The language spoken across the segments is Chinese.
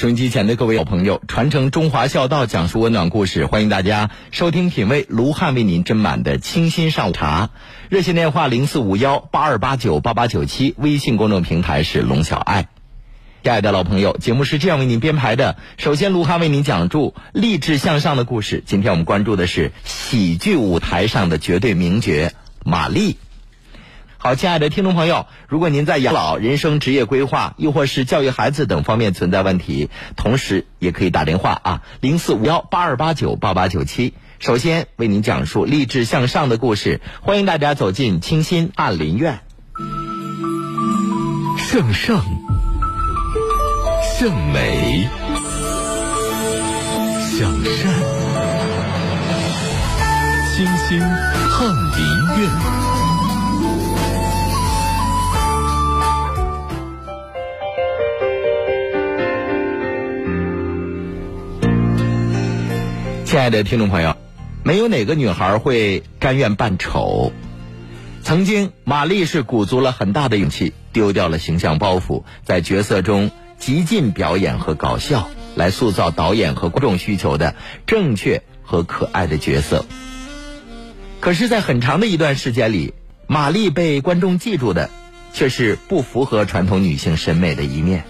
收音机前的各位好朋友，传承中华孝道，讲述温暖故事，欢迎大家收听品味卢汉为您斟满的清新上午茶。热线电话零四五幺八二八九八八九七，微信公众平台是龙小爱。亲爱的老朋友，节目是这样为您编排的：首先，卢汉为您讲述励志向上的故事。今天我们关注的是喜剧舞台上的绝对名角马丽。好，亲爱的听众朋友，如果您在养老、人生职业规划，又或是教育孩子等方面存在问题，同时也可以打电话啊，零四五幺八二八九八八九七。首先为您讲述励志向上的故事，欢迎大家走进清新翰林院。向上，向美，向善，清新翰林院。亲爱的听众朋友，没有哪个女孩会甘愿扮丑。曾经，玛丽是鼓足了很大的勇气，丢掉了形象包袱，在角色中极尽表演和搞笑，来塑造导演和观众需求的正确和可爱的角色。可是，在很长的一段时间里，玛丽被观众记住的却是不符合传统女性审美的一面，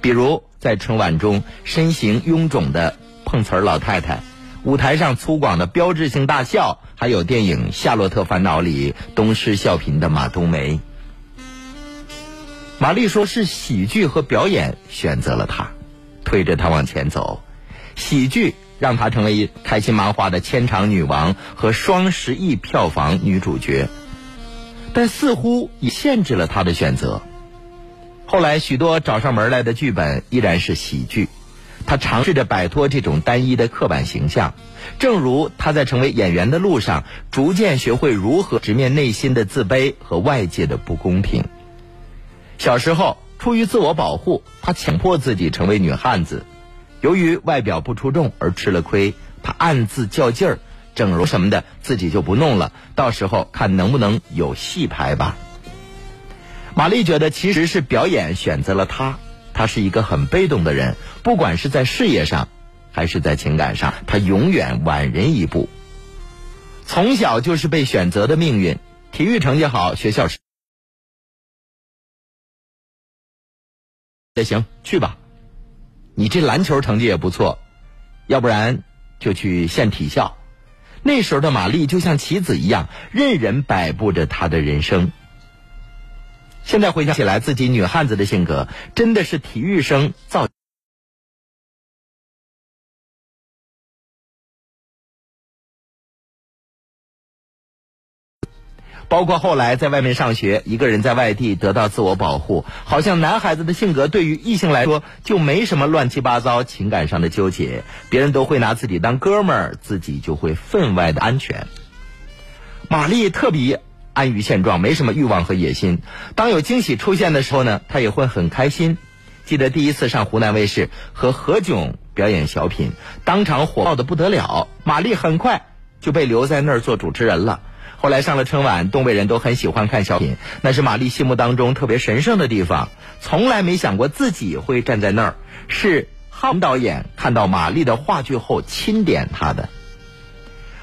比如在春晚中身形臃肿的碰瓷儿老太太。舞台上粗犷的标志性大笑，还有电影《夏洛特烦恼》里东施效颦的马冬梅。玛丽说是喜剧和表演选择了她，推着她往前走。喜剧让她成为开心麻花的千场女王和双十亿票房女主角，但似乎也限制了她的选择。后来许多找上门来的剧本依然是喜剧。他尝试着摆脱这种单一的刻板形象，正如他在成为演员的路上，逐渐学会如何直面内心的自卑和外界的不公平。小时候，出于自我保护，他强迫自己成为女汉子。由于外表不出众而吃了亏，他暗自较劲儿，整容什么的自己就不弄了，到时候看能不能有戏拍吧。玛丽觉得其实是表演选择了他。他是一个很被动的人，不管是在事业上，还是在情感上，他永远晚人一步。从小就是被选择的命运，体育成绩好，学校是也行，去吧。你这篮球成绩也不错，要不然就去县体校。那时候的玛丽就像棋子一样，任人摆布着她的人生。现在回想起来，自己女汉子的性格真的是体育生造。包括后来在外面上学，一个人在外地得到自我保护，好像男孩子的性格对于异性来说就没什么乱七八糟情感上的纠结，别人都会拿自己当哥们儿，自己就会分外的安全。玛丽特别。安于现状，没什么欲望和野心。当有惊喜出现的时候呢，他也会很开心。记得第一次上湖南卫视和何炅表演小品，当场火爆的不得了。马丽很快就被留在那儿做主持人了。后来上了春晚，东北人都很喜欢看小品，那是马丽心目当中特别神圣的地方。从来没想过自己会站在那儿，是韩导演看到马丽的话剧后钦点她的。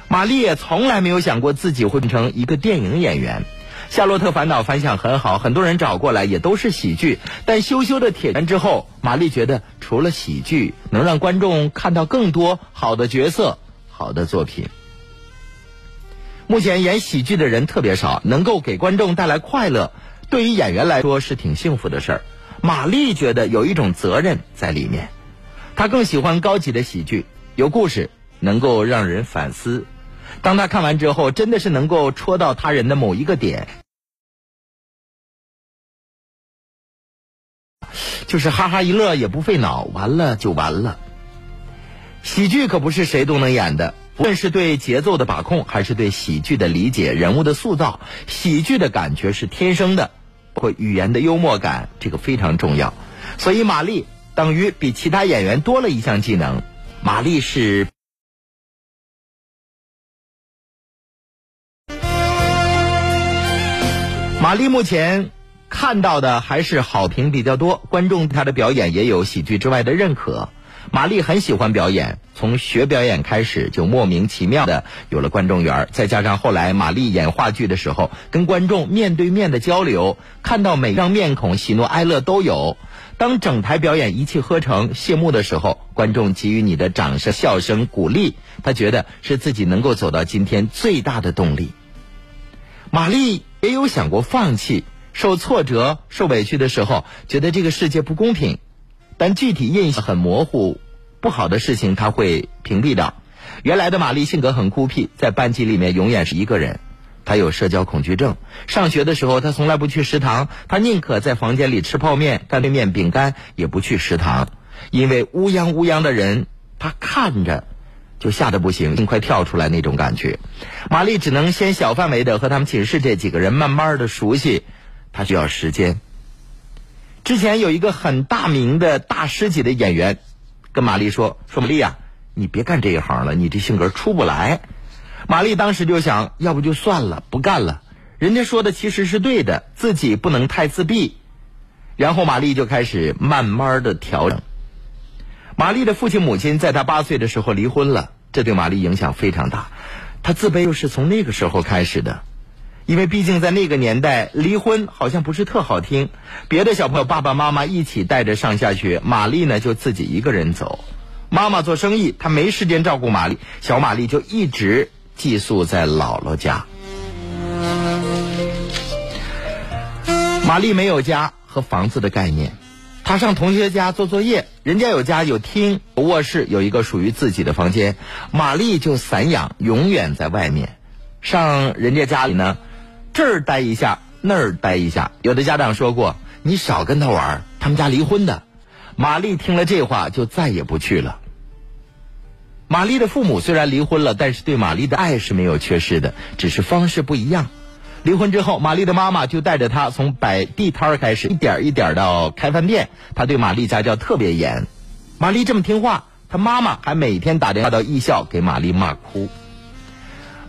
玛丽也从来没有想过自己会变成一个电影演员，《夏洛特烦恼》反响很好，很多人找过来也都是喜剧。但羞羞的铁拳之后，玛丽觉得除了喜剧，能让观众看到更多好的角色、好的作品。目前演喜剧的人特别少，能够给观众带来快乐，对于演员来说是挺幸福的事儿。玛丽觉得有一种责任在里面，她更喜欢高级的喜剧，有故事，能够让人反思。当他看完之后，真的是能够戳到他人的某一个点，就是哈哈一乐也不费脑，完了就完了。喜剧可不是谁都能演的，无论是对节奏的把控，还是对喜剧的理解、人物的塑造，喜剧的感觉是天生的，或语言的幽默感，这个非常重要。所以玛丽等于比其他演员多了一项技能，玛丽是。玛丽目前看到的还是好评比较多，观众对她的表演也有喜剧之外的认可。玛丽很喜欢表演，从学表演开始就莫名其妙的有了观众缘再加上后来玛丽演话剧的时候，跟观众面对面的交流，看到每张面孔喜怒哀乐都有。当整台表演一气呵成谢幕的时候，观众给予你的掌声、笑声、鼓励，他觉得是自己能够走到今天最大的动力。玛丽也有想过放弃、受挫折、受委屈的时候，觉得这个世界不公平。但具体印象很模糊，不好的事情他会屏蔽掉。原来的玛丽性格很孤僻，在班级里面永远是一个人。她有社交恐惧症。上学的时候，她从来不去食堂，她宁可在房间里吃泡面、干脆面、饼干，也不去食堂，因为乌泱乌泱的人，她看着就吓得不行，尽快跳出来那种感觉。玛丽只能先小范围的和他们寝室这几个人慢慢的熟悉，她需要时间。之前有一个很大名的大师级的演员，跟玛丽说：“说玛丽啊，你别干这一行了，你这性格出不来。”玛丽当时就想，要不就算了，不干了。人家说的其实是对的，自己不能太自闭。然后玛丽就开始慢慢的调整。玛丽的父亲母亲在她八岁的时候离婚了，这对玛丽影响非常大。她自卑又是从那个时候开始的。因为毕竟在那个年代，离婚好像不是特好听。别的小朋友爸爸妈妈一起带着上下学，玛丽呢就自己一个人走。妈妈做生意，她没时间照顾玛丽，小玛丽就一直寄宿在姥姥家。玛丽没有家和房子的概念，他上同学家做作业，人家有家有厅卧室，有一个属于自己的房间，玛丽就散养，永远在外面。上人家家里呢。这儿待一下，那儿待一下。有的家长说过：“你少跟他玩，他们家离婚的。”玛丽听了这话，就再也不去了。玛丽的父母虽然离婚了，但是对玛丽的爱是没有缺失的，只是方式不一样。离婚之后，玛丽的妈妈就带着她从摆地摊开始，一点一点到开饭店。她对玛丽家教特别严。玛丽这么听话，她妈妈还每天打电话到艺校给玛丽骂哭。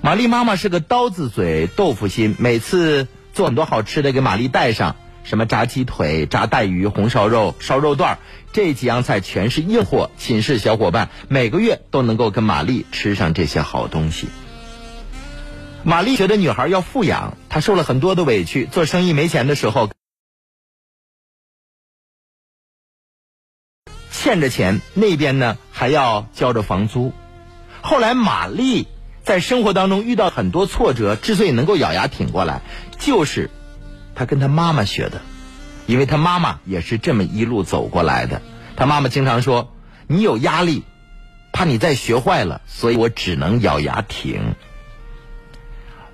玛丽妈妈是个刀子嘴豆腐心，每次做很多好吃的给玛丽带上，什么炸鸡腿、炸带鱼、红烧肉、烧肉段这几样菜全是硬货。寝室小伙伴每个月都能够跟玛丽吃上这些好东西。玛丽觉得女孩要富养，她受了很多的委屈。做生意没钱的时候，欠着钱，那边呢还要交着房租。后来玛丽。在生活当中遇到很多挫折，之所以能够咬牙挺过来，就是他跟他妈妈学的，因为他妈妈也是这么一路走过来的。他妈妈经常说：“你有压力，怕你再学坏了，所以我只能咬牙挺。”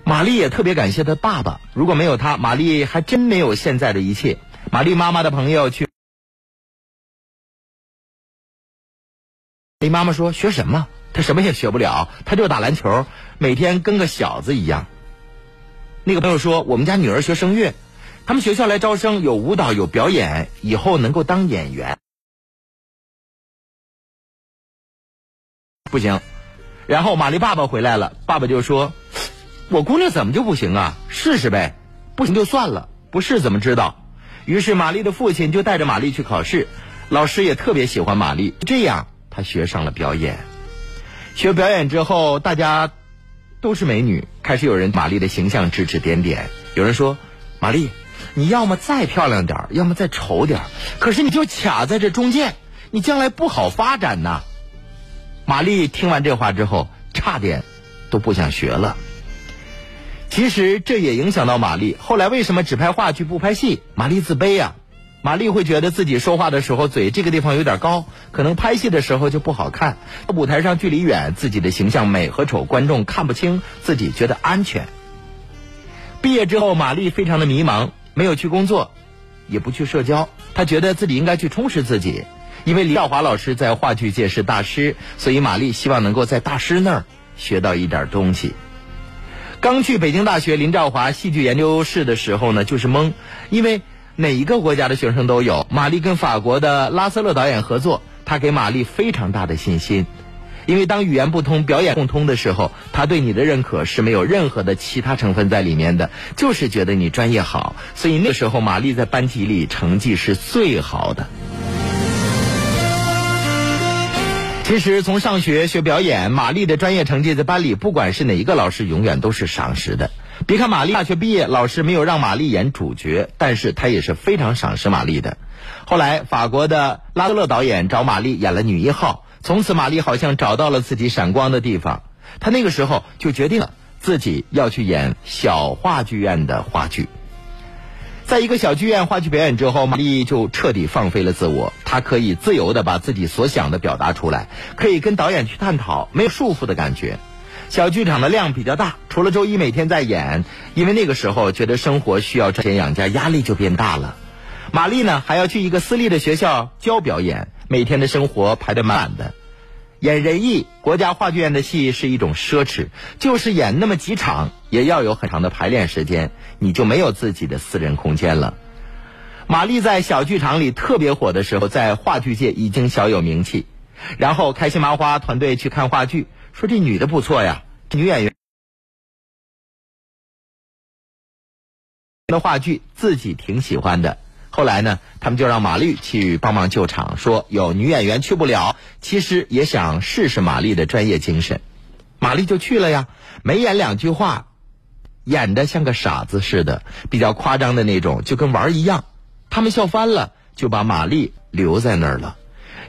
玛丽也特别感谢他爸爸，如果没有他，玛丽还真没有现在的一切。玛丽妈妈的朋友去，丽妈妈说：“学什么？”他什么也学不了，他就打篮球，每天跟个小子一样。那个朋友说，我们家女儿学声乐，他们学校来招生，有舞蹈，有表演，以后能够当演员。不行，然后玛丽爸爸回来了，爸爸就说：“我姑娘怎么就不行啊？试试呗，不行就算了，不试怎么知道？”于是玛丽的父亲就带着玛丽去考试，老师也特别喜欢玛丽，这样她学上了表演。学表演之后，大家都是美女，开始有人玛丽的形象指指点点。有人说：“玛丽，你要么再漂亮点要么再丑点可是你就卡在这中间，你将来不好发展呐。”玛丽听完这话之后，差点都不想学了。其实这也影响到玛丽，后来为什么只拍话剧不拍戏？玛丽自卑呀。玛丽会觉得自己说话的时候嘴这个地方有点高，可能拍戏的时候就不好看。舞台上距离远，自己的形象美和丑观众看不清，自己觉得安全。毕业之后，玛丽非常的迷茫，没有去工作，也不去社交。她觉得自己应该去充实自己，因为李兆华老师在话剧界是大师，所以玛丽希望能够在大师那儿学到一点东西。刚去北京大学林兆华戏剧研究室的时候呢，就是懵，因为。哪一个国家的学生都有。玛丽跟法国的拉瑟勒导演合作，他给玛丽非常大的信心，因为当语言不通、表演共通的时候，他对你的认可是没有任何的其他成分在里面的，就是觉得你专业好。所以那时候，玛丽在班级里成绩是最好的。其实从上学学表演，玛丽的专业成绩在班里，不管是哪一个老师，永远都是赏识的。别看玛丽大学毕业，老师没有让玛丽演主角，但是他也是非常赏识玛丽的。后来，法国的拉德勒导演找玛丽演了女一号，从此玛丽好像找到了自己闪光的地方。她那个时候就决定了自己要去演小话剧院的话剧。在一个小剧院话剧表演之后，玛丽就彻底放飞了自我。她可以自由的把自己所想的表达出来，可以跟导演去探讨，没有束缚的感觉。小剧场的量比较大，除了周一每天在演，因为那个时候觉得生活需要赚钱养家，压力就变大了。玛丽呢还要去一个私立的学校教表演，每天的生活排得满满的。演仁义国家话剧院的戏是一种奢侈，就是演那么几场，也要有很长的排练时间，你就没有自己的私人空间了。玛丽在小剧场里特别火的时候，在话剧界已经小有名气。然后开心麻花团队去看话剧，说这女的不错呀，女演员的话剧自己挺喜欢的。后来呢，他们就让玛丽去帮忙救场，说有女演员去不了，其实也想试试玛丽的专业精神。玛丽就去了呀，没演两句话，演的像个傻子似的，比较夸张的那种，就跟玩儿一样。他们笑翻了，就把玛丽留在那儿了。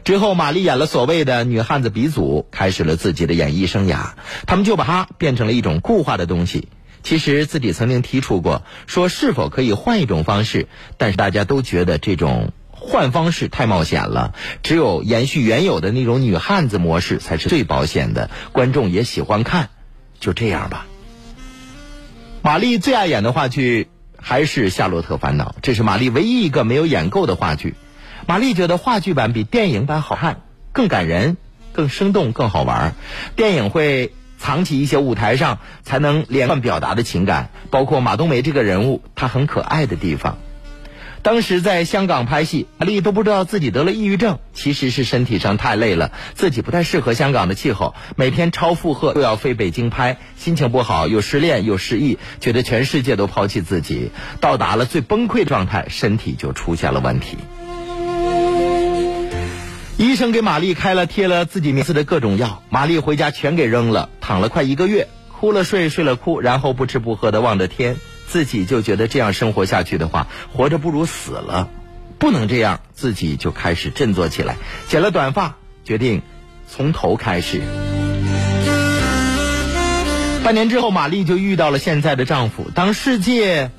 之后，玛丽演了所谓的女汉子鼻祖，开始了自己的演艺生涯。他们就把她变成了一种固化的东西。其实自己曾经提出过，说是否可以换一种方式，但是大家都觉得这种换方式太冒险了，只有延续原有的那种女汉子模式才是最保险的，观众也喜欢看，就这样吧。玛丽最爱演的话剧还是《夏洛特烦恼》，这是玛丽唯一一个没有演够的话剧。玛丽觉得话剧版比电影版好看，更感人、更生动、更好玩。电影会。藏起一些舞台上才能连贯表达的情感，包括马冬梅这个人物，她很可爱的地方。当时在香港拍戏，玛丽都不知道自己得了抑郁症，其实是身体上太累了，自己不太适合香港的气候，每天超负荷又要飞北京拍，心情不好，又失恋又失忆，觉得全世界都抛弃自己，到达了最崩溃状态，身体就出现了问题。医生给玛丽开了贴了自己名字的各种药，玛丽回家全给扔了，躺了快一个月，哭了睡，睡了哭，然后不吃不喝的望着天，自己就觉得这样生活下去的话，活着不如死了，不能这样，自己就开始振作起来，剪了短发，决定从头开始。半年之后，玛丽就遇到了现在的丈夫。当世界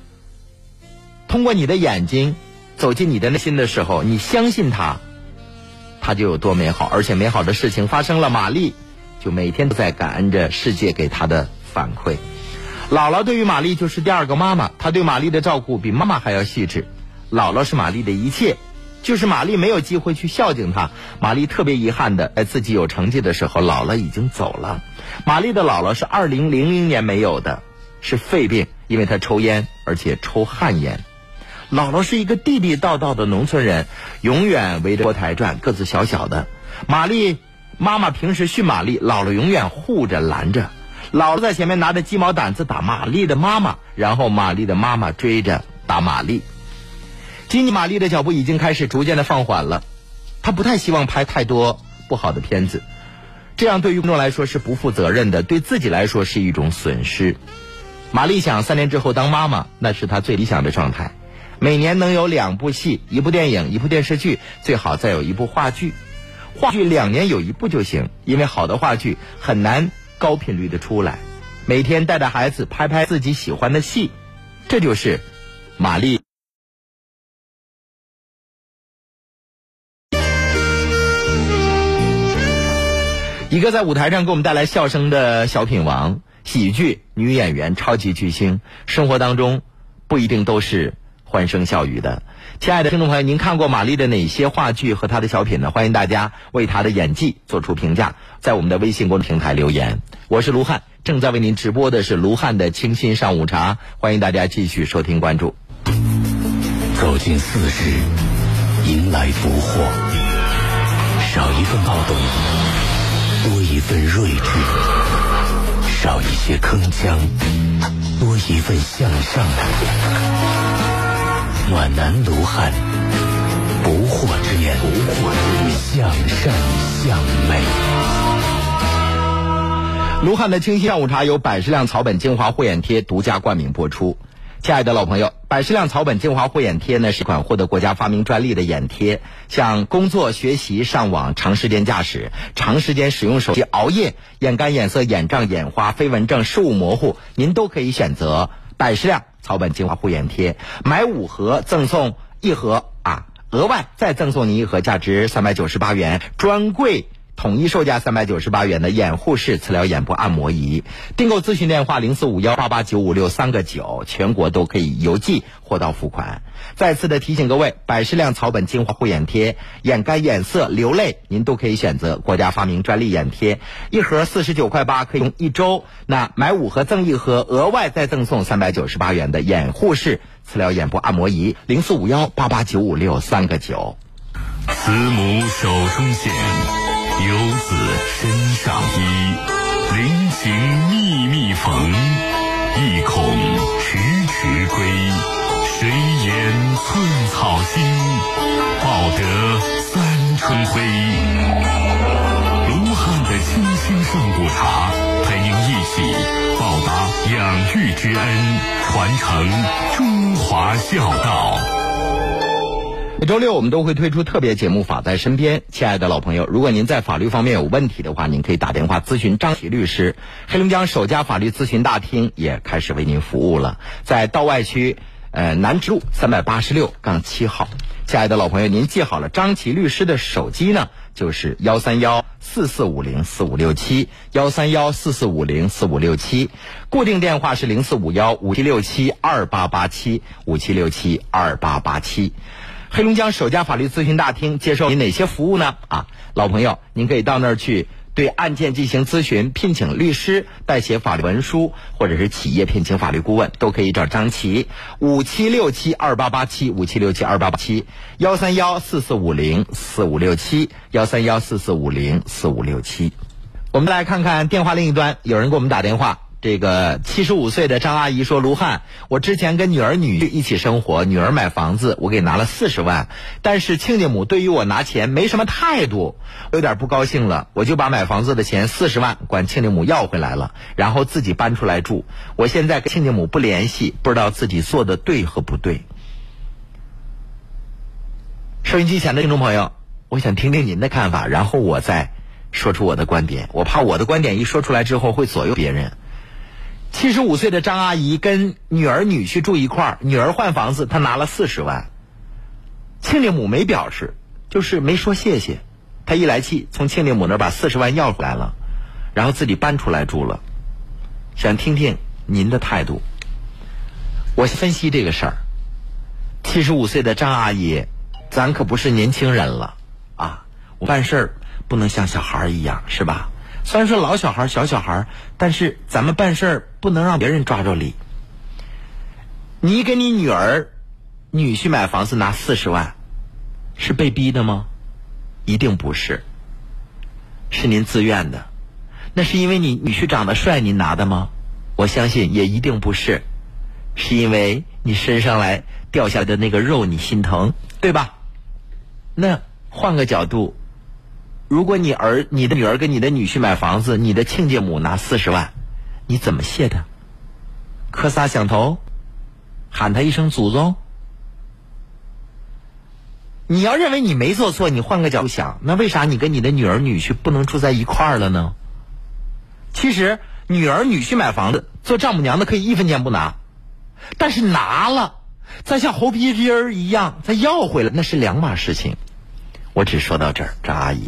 通过你的眼睛走进你的内心的时候，你相信他。他就有多美好，而且美好的事情发生了。玛丽就每天都在感恩着世界给她的反馈。姥姥对于玛丽就是第二个妈妈，她对玛丽的照顾比妈妈还要细致。姥姥是玛丽的一切，就是玛丽没有机会去孝敬她。玛丽特别遗憾的，在自己有成绩的时候，姥姥已经走了。玛丽的姥姥是二零零零年没有的，是肺病，因为她抽烟，而且抽旱烟。姥姥是一个地地道道的农村人，永远围着锅台转，个子小小的。玛丽妈妈平时训玛丽，姥姥永远护着拦着。姥姥在前面拿着鸡毛掸子打玛丽的妈妈，然后玛丽的妈妈追着打玛丽。今年玛丽的脚步已经开始逐渐的放缓了，她不太希望拍太多不好的片子，这样对于观众来说是不负责任的，对自己来说是一种损失。玛丽想三年之后当妈妈，那是她最理想的状态。每年能有两部戏，一部电影，一部电视剧，最好再有一部话剧。话剧两年有一部就行，因为好的话剧很难高频率的出来。每天带着孩子拍拍自己喜欢的戏，这就是玛丽。一个在舞台上给我们带来笑声的小品王，喜剧女演员，超级巨星，生活当中不一定都是。欢声笑语的，亲爱的听众朋友，您看过玛丽的哪些话剧和她的小品呢？欢迎大家为她的演技做出评价，在我们的微信公众平台留言。我是卢汉，正在为您直播的是卢汉的清新上午茶，欢迎大家继续收听关注。走进四十，迎来福祸，少一份暴动，多一份睿智，少一些铿锵；多一份向上的，暖男卢汉，不惑之年，不惑之年，向善向美。卢汉的清新上午茶由百事亮草本精华护眼贴独家冠名播出。亲爱的老朋友，百事亮草本精华护眼贴呢是一款获得国家发明专利的眼贴，像工作、学习、上网、长时间驾驶、长时间使用手机、熬夜、眼干、眼涩、眼胀、眼花、飞蚊症、视物模糊，您都可以选择百事亮草本精华护眼贴，买五盒赠送一盒啊，额外再赠送您一盒价值三百九十八元专柜。统一售价三百九十八元的眼护式磁疗眼部按摩仪，订购咨询电话零四五幺八八九五六三个九，全国都可以邮寄货到付款。再次的提醒各位，百事亮草本精华护眼贴，眼干眼涩流泪，您都可以选择国家发明专利眼贴，一盒四十九块八，可以用一周。那买五盒赠一盒，额外再赠送三百九十八元的眼护式磁疗眼部按摩仪，零四五幺八八九五六三个九。慈母手中线。游子身上衣，临行密密缝，寸草心，报得三春晖。卢汉的清新上午茶，陪您一起报答养育之恩，传承中华孝道。每周六我们都会推出特别节目《法在身边》，亲爱的老朋友，如果您在法律方面有问题的话，您可以打电话咨询张琪律师。黑龙江首家法律咨询大厅也开始为您服务了，在道外区呃南直路三百八十六杠七号。亲爱的老朋友，您记好了，张琪律师的手机呢，就是幺三幺四四五零四五六七幺三幺四四五零四五六七，固定电话是零四五幺五七六七二八八七五七六七二八八七。黑龙江首家法律咨询大厅接受您哪些服务呢？啊，老朋友，您可以到那儿去对案件进行咨询，聘请律师代写法律文书，或者是企业聘请法律顾问，都可以找张琪。五七六七二八八七五七六七二八八七幺三幺四四五零四五六七幺三幺四四五零四五六七。我们来看看电话另一端，有人给我们打电话。这个七十五岁的张阿姨说：“卢汉，我之前跟女儿女婿一起生活，女儿买房子，我给拿了四十万，但是亲家母对于我拿钱没什么态度，我有点不高兴了，我就把买房子的钱四十万管亲家母要回来了，然后自己搬出来住。我现在跟亲家母不联系，不知道自己做的对和不对。”收音机前的听众朋友，我想听听您的看法，然后我再说出我的观点。我怕我的观点一说出来之后会左右别人。七十五岁的张阿姨跟女儿女婿住一块儿，女儿换房子，她拿了四十万。亲家母没表示，就是没说谢谢。她一来气，从亲家母那儿把四十万要回来了，然后自己搬出来住了。想听听您的态度。我分析这个事儿。七十五岁的张阿姨，咱可不是年轻人了啊！我办事儿不能像小孩儿一样，是吧？虽然说老小孩、小小孩，但是咱们办事儿不能让别人抓着理。你给你女儿、女婿买房子拿四十万，是被逼的吗？一定不是，是您自愿的。那是因为你女婿长得帅，您拿的吗？我相信也一定不是，是因为你身上来掉下来的那个肉你心疼，对吧？那换个角度。如果你儿、你的女儿跟你的女婿买房子，你的亲家母拿四十万，你怎么谢他？磕仨响头，喊他一声祖宗。你要认为你没做错，你换个角度想，那为啥你跟你的女儿、女婿不能住在一块儿了呢？其实，女儿、女婿买房子，做丈母娘的可以一分钱不拿，但是拿了，再像猴皮筋儿一样再要回来，那是两码事情。我只说到这儿，张阿姨。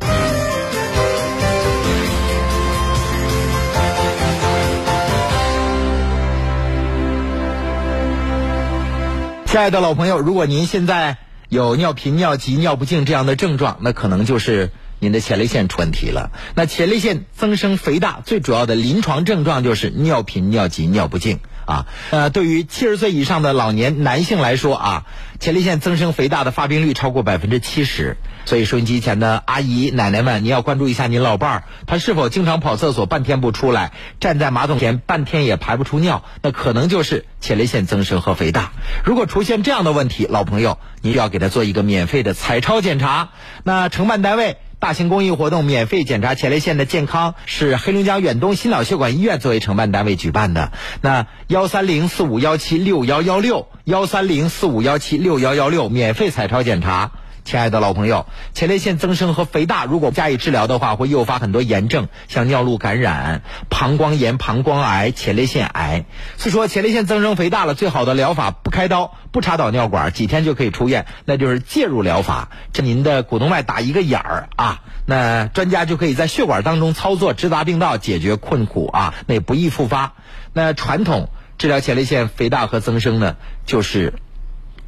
亲爱的老朋友，如果您现在有尿频、尿急、尿不尽这样的症状，那可能就是您的前列腺出问题了。那前列腺增生肥大最主要的临床症状就是尿频、尿急、尿不尽。啊。呃，对于七十岁以上的老年男性来说啊，前列腺增生肥大的发病率超过百分之七十。所以收音机前的阿姨奶奶们，你要关注一下您老伴儿，他是否经常跑厕所半天不出来，站在马桶前半天也排不出尿，那可能就是前列腺增生和肥大。如果出现这样的问题，老朋友，你要给他做一个免费的彩超检查。那承办单位。大型公益活动免费检查前列腺的健康，是黑龙江远东心脑血管医院作为承办单位举办的。那幺三零四五幺七六幺幺六幺三零四五幺七六幺幺六免费彩超检查。亲爱的老朋友，前列腺增生和肥大如果不加以治疗的话，会诱发很多炎症，像尿路感染、膀胱炎、膀胱癌、前列腺癌。所以说，前列腺增生肥大了，最好的疗法不开刀、不插导尿管，几天就可以出院，那就是介入疗法。这您的股动脉打一个眼儿啊，那专家就可以在血管当中操作，直达病道，解决困苦啊，那也不易复发。那传统治疗前列腺肥大和增生呢，就是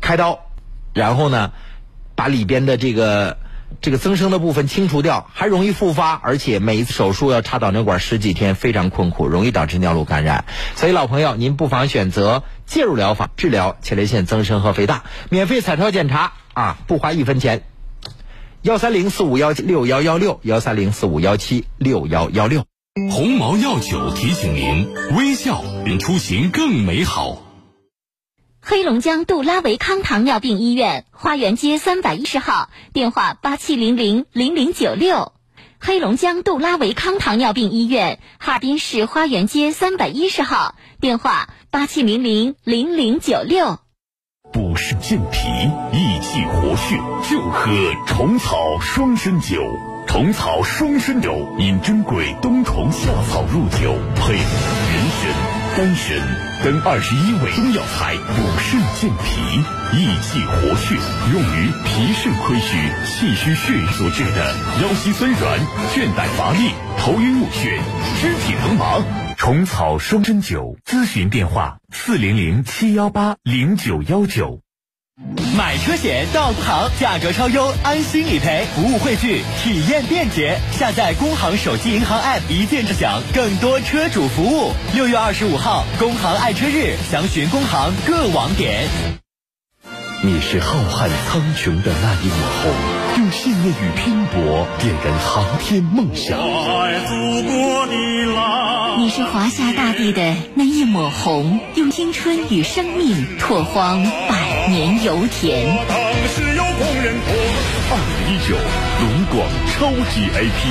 开刀，然后呢。把里边的这个这个增生的部分清除掉，还容易复发，而且每一次手术要插导尿管十几天，非常困苦，容易导致尿路感染。所以老朋友，您不妨选择介入疗法治疗前列腺增生和肥大，免费彩超检查啊，不花一分钱。幺三零四五幺六幺幺六，幺三零四五幺七六幺幺六。鸿茅药酒提醒您：微笑出行更美好。黑龙江杜拉维康糖尿病医院花园街三百一十号，电话八七零零零零九六。黑龙江杜拉维康糖尿病医院哈尔滨市花园街三百一十号，电话八七零零零零九六。补肾健脾、益气活血，就喝虫草双参酒。虫草双参酒因珍贵冬虫夏草入酒，配人参、丹参。等二十一味中药材，补肾健脾、益气活血，用于脾肾亏虚、气虚血瘀所致的腰膝酸软、倦怠乏力、头晕目眩、肢体疼麻。虫草双针灸咨询电话：四零零七幺八零九幺九。买车险到工行，价格超优，安心理赔，服务汇聚，体验便捷。下载工行手机银行 App，一键智享更多车主服务。六月二十五号，工行爱车日，详询工行各网点。你是浩瀚苍穹的那一抹红，用信念与拼搏点燃航天梦想。我爱祖国的蓝。你是华夏大地的那一抹红，用青春与生命拓荒百。年油田。二零一九龙广超级 IP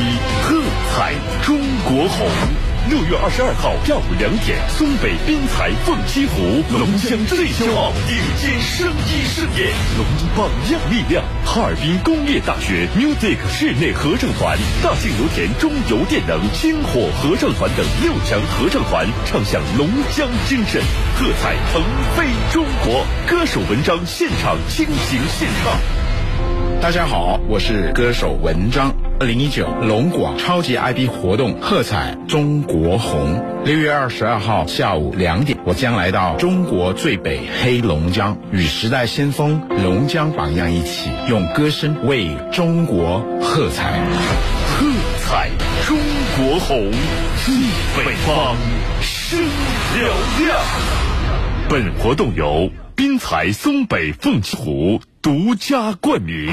喝彩中国红。六月二十二号下午两点，松北滨彩凤栖湖，龙江最骄傲顶尖声音盛宴，龙榜样力量。哈尔滨工业大学 Music 室内合唱团，大庆油田中油电能星火合唱团等六强合唱团唱响龙江精神，喝彩腾飞中国。歌手文章现场倾情献唱。大家好，我是歌手文章。二零一九龙广超级 IP 活动喝彩中国红。六月二十二号下午两点，我将来到中国最北黑龙江，与时代先锋龙江榜样一起，用歌声为中国喝彩。喝彩中国红，最北方声嘹亮。本活动由滨彩松北凤栖湖。独家冠名，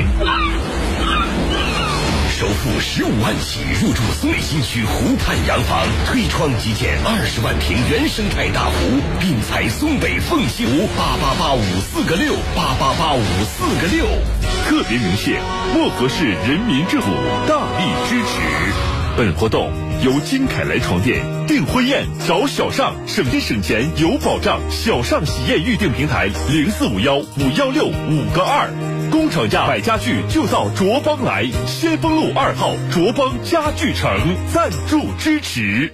首付十五万起入住松北新区湖畔洋房，推窗即见二十万平原生态大湖，并采松北凤栖湖八八八五四个六八八八五四个六，特别鸣谢漠河市人民政府大力支持。本活动由金凯莱床垫订婚宴找小尚，省心省钱有保障。小尚喜宴预订平台零四五幺五幺六五个二，工厂价买家具就到卓邦来，先锋路二号卓邦家具城赞助支持。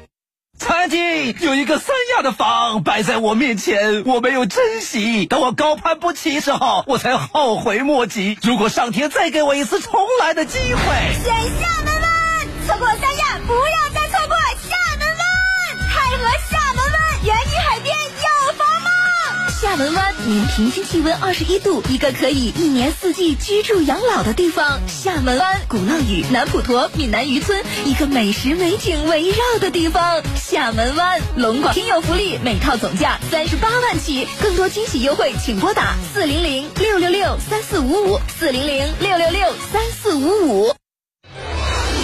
曾经有一个三亚的房摆在我面前，我没有珍惜，等我高攀不起时候，我才后悔莫及。如果上天再给我一次重来的机会，选厦门湾。错过三亚，不要厦门湾！年平均气温二十一度，一个可以一年四季居住养老的地方。厦门湾，鼓浪屿、南普陀、闽南渔村，一个美食美景围绕的地方。厦门湾，龙广听友福利，每套总价三十八万起，更多惊喜优惠，请拨打四零零六六六三四五五四零零六六六三四五五。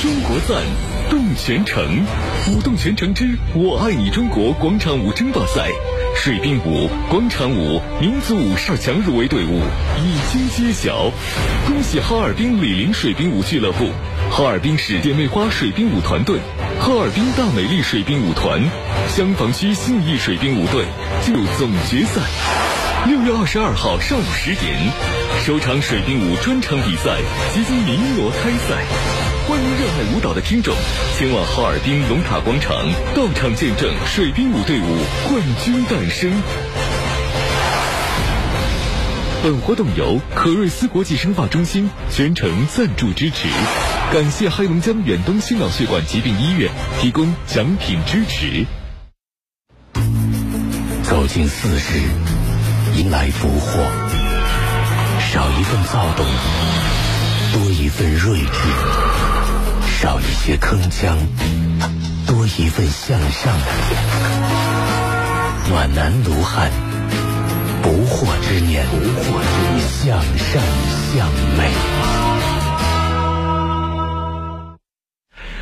中国赞，动全城，舞动全城之我爱你中国广场舞争霸赛，水兵舞、广场舞、民族舞十二强入围队伍已经揭晓。恭喜哈尔滨李林水兵舞俱乐部、哈尔滨市姐妹花水兵舞团队、哈尔滨大美丽水兵舞团、香坊区信义水兵舞队进入总决赛。六月二十二号上午十点，首场水兵舞专场比赛即将鸣锣开赛。欢迎热爱舞蹈的听众前往哈尔滨龙塔广场到场见证水兵舞队伍冠军诞生。本活动由可瑞斯国际生发中心全程赞助支持，感谢黑龙江远东心脑血管疾病医院提供奖品支持。走进四十，迎来俘获，少一份躁动，多一份睿智。少一些铿锵，多一份向上。暖男卢汉，不惑之年，不惑之年，向善向美。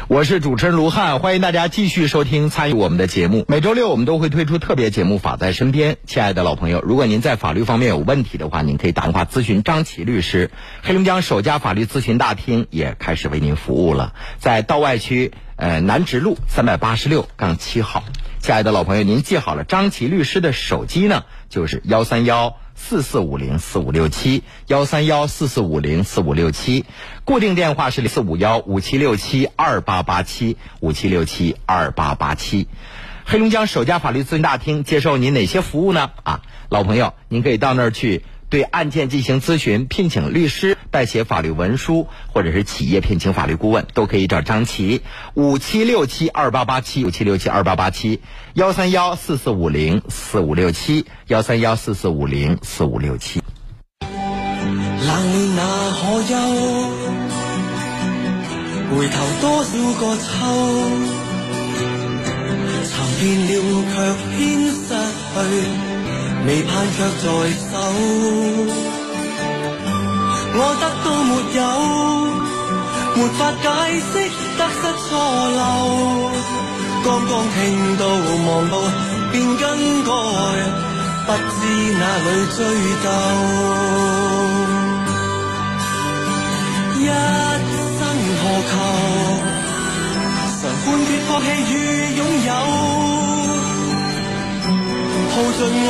我是主持人卢汉，欢迎大家继续收听参与我们的节目。每周六我们都会推出特别节目《法在身边》。亲爱的老朋友，如果您在法律方面有问题的话，您可以打电话咨询张琪律师。黑龙江首家法律咨询大厅也开始为您服务了，在道外区呃南直路三百八十六杠七号。亲爱的老朋友，您记好了，张琪律师的手机呢，就是幺三幺。四四五零四五六七幺三幺四四五零四五六七，固定电话是四五幺五七六七二八八七五七六七二八八七。黑龙江首家法律咨询大厅接受您哪些服务呢？啊，老朋友，您可以到那儿去对案件进行咨询，聘请律师代写法律文书，或者是企业聘请法律顾问，都可以找张琪五七六七二八八七五七六七二八八七幺三幺四四五零四五六七幺三幺四四五零四五六七。冷暖那可休？回頭多少個秋？尋遍了卻偏失去，未盼卻在手。我得到沒有？沒法解釋得失錯漏。剛剛聽到望到便更改，不知哪里追究。一生何求？常判決放棄與擁有，耗盡我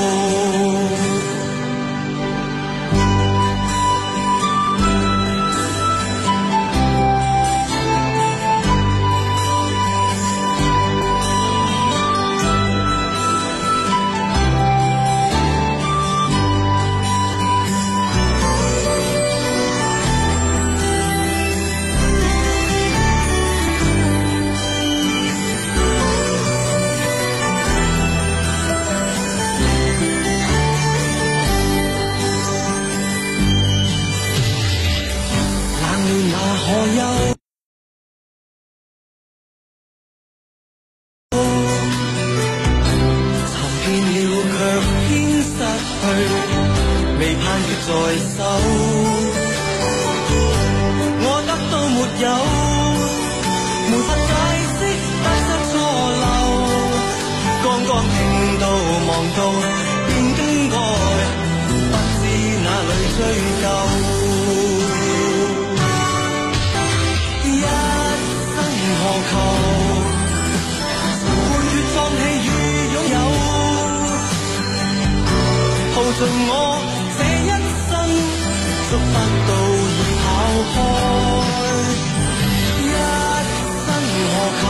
尽我这一生，捉不到已跑开。一生何求？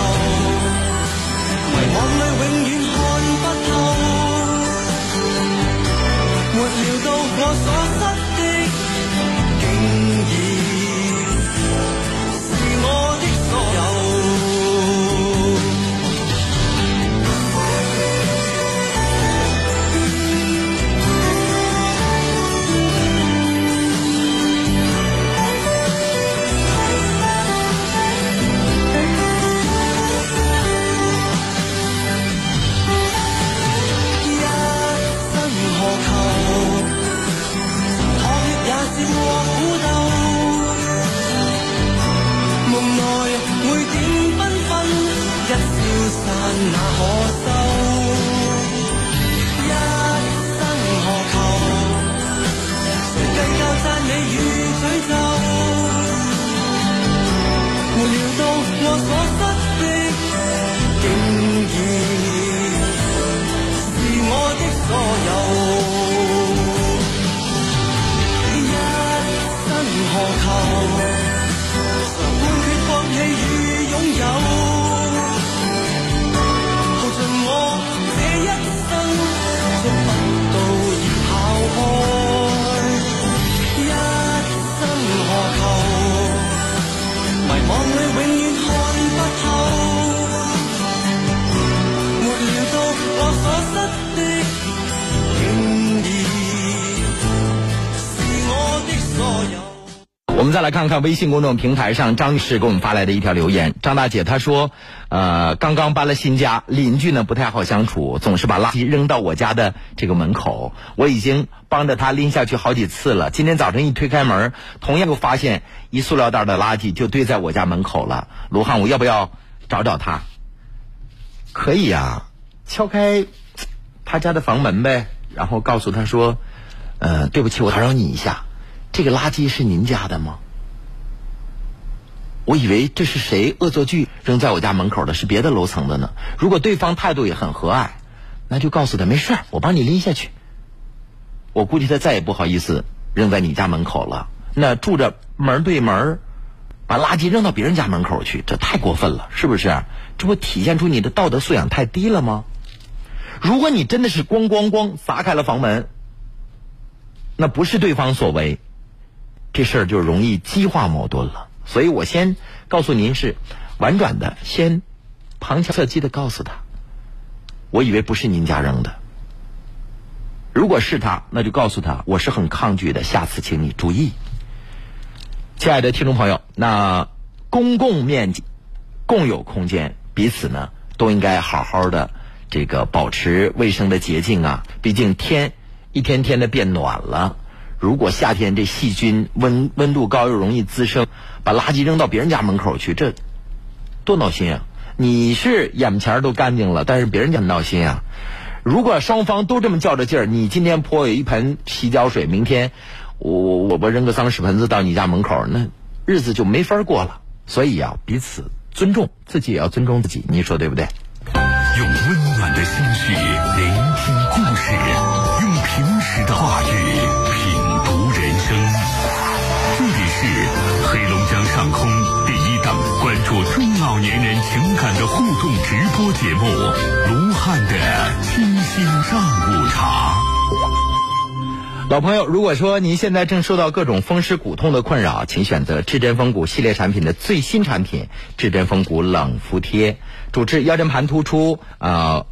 迷惘里永远看不透，没料到我所。再来看看微信公众平台上张女士给我们发来的一条留言。张大姐她说，呃，刚刚搬了新家，邻居呢不太好相处，总是把垃圾扔到我家的这个门口。我已经帮着她拎下去好几次了。今天早晨一推开门，同样又发现一塑料袋的垃圾就堆在我家门口了。卢汉，我要不要找找他？可以啊，敲开他家的房门呗，然后告诉他说，呃，对不起，我打扰你一下。这个垃圾是您家的吗？我以为这是谁恶作剧扔在我家门口的，是别的楼层的呢。如果对方态度也很和蔼，那就告诉他没事，我帮你拎下去。我估计他再也不好意思扔在你家门口了。那住着门对门，把垃圾扔到别人家门口去，这太过分了，是不是？这不体现出你的道德素养太低了吗？如果你真的是咣咣咣砸开了房门，那不是对方所为。这事儿就容易激化矛盾了，所以我先告诉您是婉转的，先旁敲侧击的告诉他，我以为不是您家扔的，如果是他，那就告诉他我是很抗拒的，下次请你注意。亲爱的听众朋友，那公共面积、共有空间，彼此呢都应该好好的这个保持卫生的洁净啊，毕竟天一天天的变暖了。如果夏天这细菌温温度高又容易滋生，把垃圾扔到别人家门口去，这多闹心啊！你是眼前都干净了，但是别人家闹心啊！如果双方都这么较着劲儿，你今天泼我一盆洗脚水，明天我我我扔个脏屎盆子到你家门口，那日子就没法过了。所以啊，彼此尊重，自己也要尊重自己，你说对不对？用温暖的心绪直播节目《卢汉的清新上午茶》。老朋友，如果说您现在正受到各种风湿骨痛的困扰，请选择至臻风骨系列产品的最新产品——至臻风骨冷敷贴，主治腰间盘突出、啊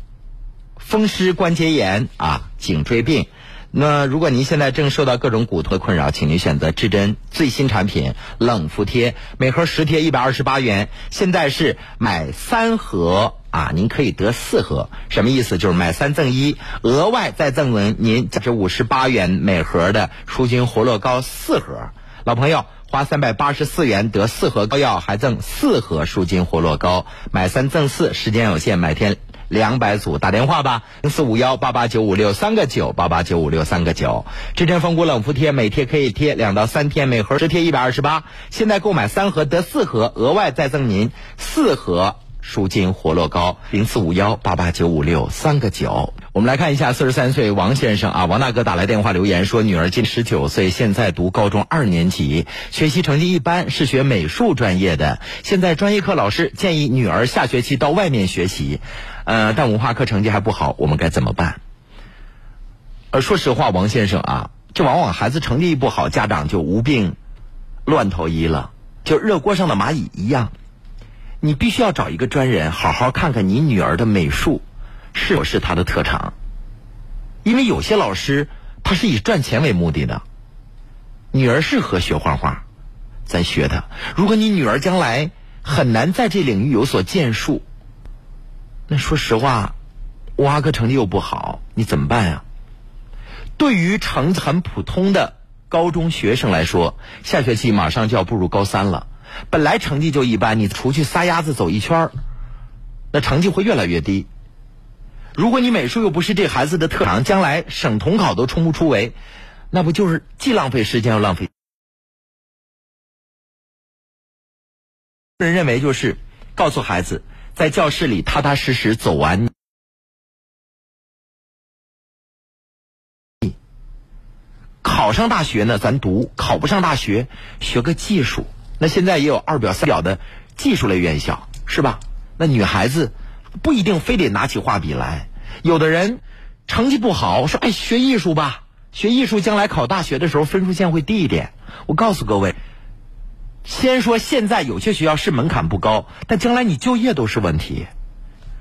风湿关节炎、啊颈椎病。那如果您现在正受到各种骨头的困扰，请您选择至臻最新产品冷敷贴，每盒十贴一百二十八元，现在是买三盒啊，您可以得四盒，什么意思？就是买三赠一，额外再赠您您价值五十八元每盒的舒筋活络膏四盒。老朋友花三百八十四元得四盒膏药，还赠四盒舒筋活络膏，买三赠四，时间有限，买天。两百组打电话吧，零四五幺八八九五六三个九八八九五六三个九。至臻风骨冷敷贴每贴可以贴两到三天，每盒十贴一百二十八。现在购买三盒得四盒，额外再赠您四盒舒筋活络膏。零四五幺八八九五六三个九。我们来看一下四十三岁王先生啊，王大哥打来电话留言说，女儿今十九岁，现在读高中二年级，学习成绩一般，是学美术专业的。现在专业课老师建议女儿下学期到外面学习。呃，但文化课成绩还不好，我们该怎么办？呃，说实话，王先生啊，这往往孩子成绩一不好，家长就无病乱投医了，就热锅上的蚂蚁一样。你必须要找一个专人，好好看看你女儿的美术是否是她的特长。因为有些老师他是以赚钱为目的的，女儿适合学画画，咱学她。如果你女儿将来很难在这领域有所建树，那说实话，五阿哥成绩又不好，你怎么办呀？对于成绩很普通的高中学生来说，下学期马上就要步入高三了。本来成绩就一般，你出去撒丫子走一圈那成绩会越来越低。如果你美术又不是这孩子的特长，将来省统考都冲不出围，那不就是既浪费时间又浪费？人认为就是告诉孩子，在教室里踏踏实实走完。考上大学呢，咱读；考不上大学，学个技术。那现在也有二表三表的技术类院校，是吧？那女孩子不一定非得拿起画笔来，有的人成绩不好，说哎学艺术吧，学艺术将来考大学的时候分数线会低一点。我告诉各位，先说现在有些学校是门槛不高，但将来你就业都是问题。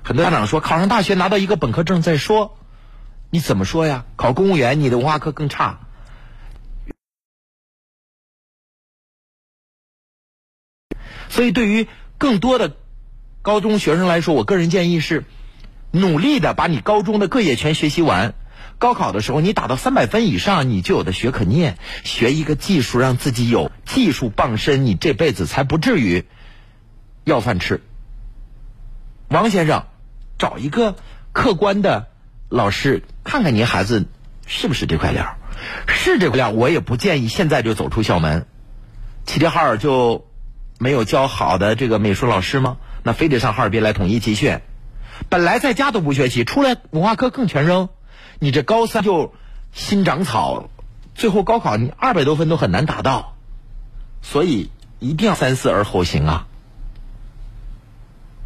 很多家长说考上大学拿到一个本科证再说，你怎么说呀？考公务员你的文化课更差。所以，对于更多的高中学生来说，我个人建议是，努力的把你高中的各业全学习完。高考的时候，你打到三百分以上，你就有的学可念，学一个技术，让自己有技术傍身，你这辈子才不至于要饭吃。王先生，找一个客观的老师，看看您孩子是不是这块料，是这块料，我也不建议现在就走出校门。齐齐哈尔就。没有教好的这个美术老师吗？那非得上哈尔滨来统一集训。本来在家都不学习，出来文化课更全扔。你这高三就新长草，最后高考你二百多分都很难达到。所以一定要三思而后行啊！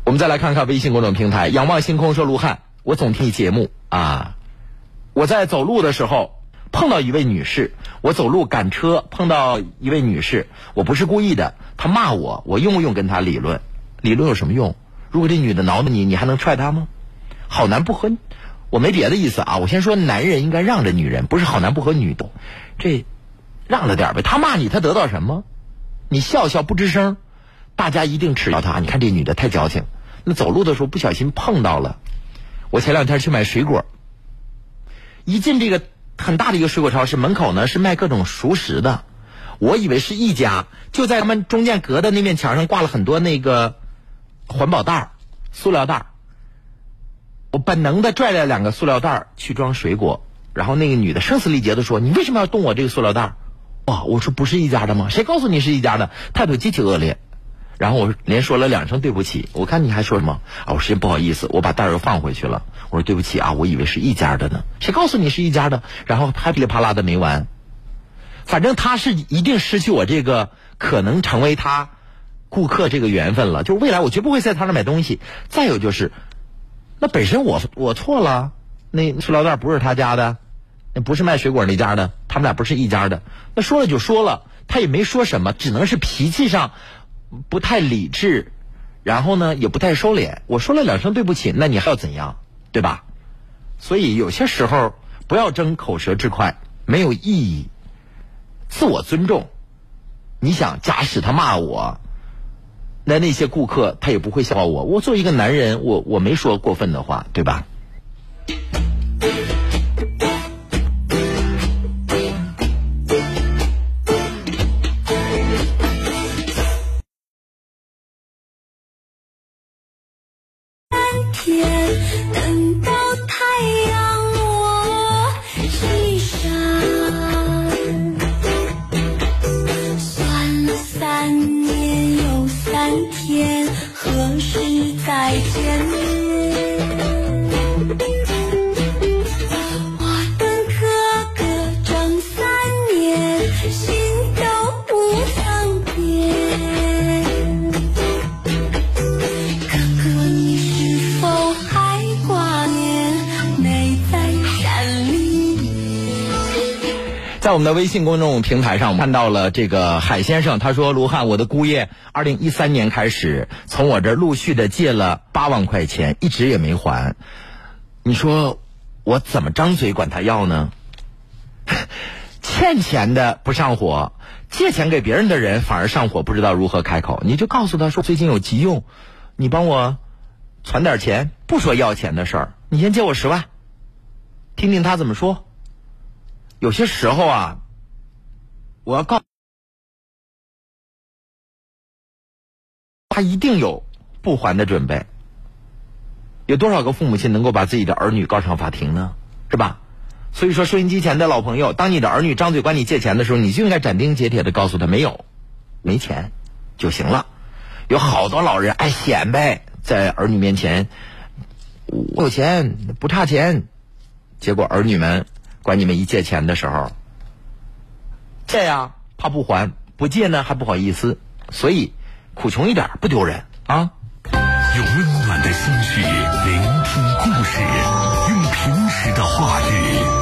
我们再来看看微信公众平台“仰望星空说卢汉”，我总听你节目啊。我在走路的时候。碰到一位女士，我走路赶车碰到一位女士，我不是故意的，她骂我，我用不用跟她理论？理论有什么用？如果这女的挠你，你还能踹她吗？好男不和，我没别的意思啊，我先说男人应该让着女人，不是好男不和女斗，这让着点呗。他骂你，他得到什么？你笑笑不吱声，大家一定耻笑他。你看这女的太矫情，那走路的时候不小心碰到了。我前两天去买水果，一进这个。很大的一个水果超市，门口呢是卖各种熟食的，我以为是一家，就在他们中间隔的那面墙上挂了很多那个环保袋儿塑料袋儿我本能的拽了两个塑料袋去装水果，然后那个女的声嘶力竭的说：“你为什么要动我这个塑料袋哇，我说不是一家的吗？谁告诉你是一家的？态度极其恶劣。然后我连说了两声对不起，我看你还说什么啊？我说不好意思，我把袋儿又放回去了。我说对不起啊，我以为是一家的呢。谁告诉你是一家的？然后噼里啪啦的没完。反正他是一定失去我这个可能成为他顾客这个缘分了。就未来我绝不会在他那买东西。再有就是，那本身我我错了，那塑料袋不是他家的，那不是卖水果那家的，他们俩不是一家的。那说了就说了，他也没说什么，只能是脾气上。不太理智，然后呢也不太收敛。我说了两声对不起，那你还要怎样，对吧？所以有些时候不要争口舌之快，没有意义。自我尊重。你想，假使他骂我，那那些顾客他也不会笑话我。我作为一个男人，我我没说过分的话，对吧？再见在我们的微信公众平台上，看到了这个海先生，他说：“卢汉，我的姑爷，二零一三年开始从我这儿陆续的借了八万块钱，一直也没还。你说我怎么张嘴管他要呢？欠钱的不上火，借钱给别人的人反而上火，不知道如何开口。你就告诉他说最近有急用，你帮我传点钱，不说要钱的事儿，你先借我十万，听听他怎么说。”有些时候啊，我要告他一定有不还的准备。有多少个父母亲能够把自己的儿女告上法庭呢？是吧？所以说，收音机前的老朋友，当你的儿女张嘴管你借钱的时候，你就应该斩钉截铁的告诉他没有，没钱就行了。有好多老人爱显摆，在儿女面前我有钱不差钱，结果儿女们。管你们一借钱的时候，借呀怕不还，不借呢还不好意思，所以苦穷一点不丢人啊。用温暖的心绪聆听故事，用平时的话语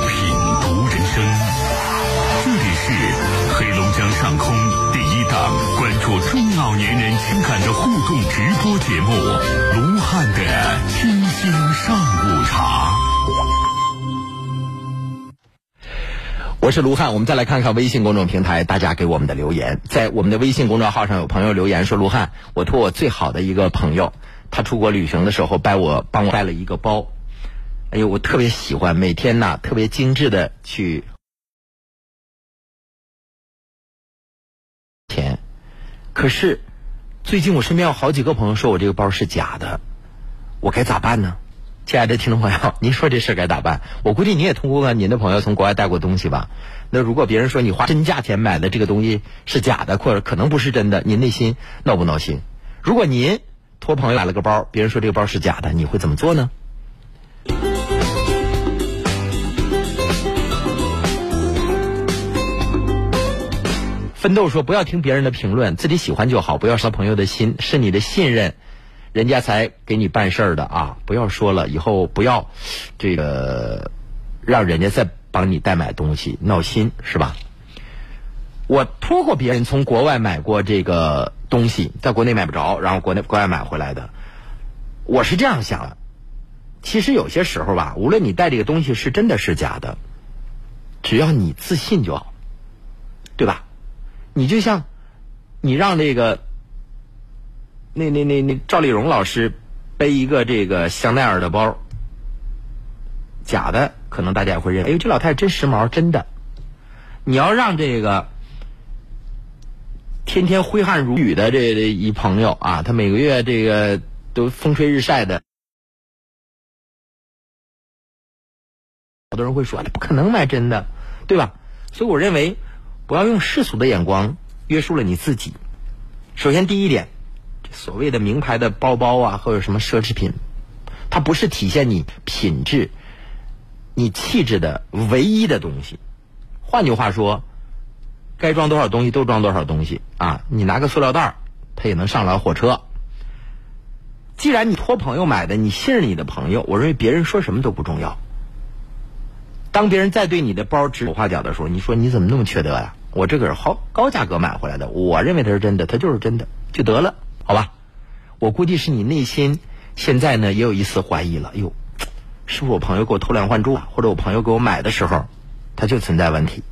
品读人生。这里是黑龙江上空第一档关注中老年人情感的互动直播节目——卢汉的清新上午茶。是卢汉，我们再来看看微信公众平台大家给我们的留言。在我们的微信公众号上，有朋友留言说：“卢汉，我托我最好的一个朋友，他出国旅行的时候，拜我帮我带了一个包。哎呦，我特别喜欢，每天呐特别精致的去钱。可是最近我身边有好几个朋友说我这个包是假的，我该咋办呢？”亲爱的听众朋友，您说这事该咋办？我估计你也通过您的朋友从国外带过东西吧？那如果别人说你花真价钱买的这个东西是假的，或者可能不是真的，您内心闹不闹心？如果您托朋友买了个包，别人说这个包是假的，你会怎么做呢？奋斗说：不要听别人的评论，自己喜欢就好，不要伤朋友的心，是你的信任。人家才给你办事儿的啊！不要说了，以后不要这个让人家再帮你代买东西，闹心是吧？我托过别人从国外买过这个东西，在国内买不着，然后国内国外买回来的。我是这样想的，其实有些时候吧，无论你带这个东西是真的是假的，只要你自信就好，对吧？你就像你让这个。那那那那赵丽蓉老师背一个这个香奈儿的包，假的，可能大家也会认为，哎呦，这老太太真时髦，真的。你要让这个天天挥汗如雨的这这一朋友啊，他每个月这个都风吹日晒的，好多人会说，那不可能买真的，对吧？所以我认为，不要用世俗的眼光约束了你自己。首先，第一点。所谓的名牌的包包啊，或者什么奢侈品，它不是体现你品质、你气质的唯一的东西。换句话说，该装多少东西都装多少东西啊！你拿个塑料袋儿它也能上了火车。既然你托朋友买的，你信任你的朋友，我认为别人说什么都不重要。当别人再对你的包指手画脚的时候，你说你怎么那么缺德呀？我这个是好高价格买回来的，我认为它是真的，它就是真的，就得了。好吧，我估计是你内心现在呢也有一丝怀疑了。哟，是不是我朋友给我偷梁换柱，或者我朋友给我买的时候，他就存在问题？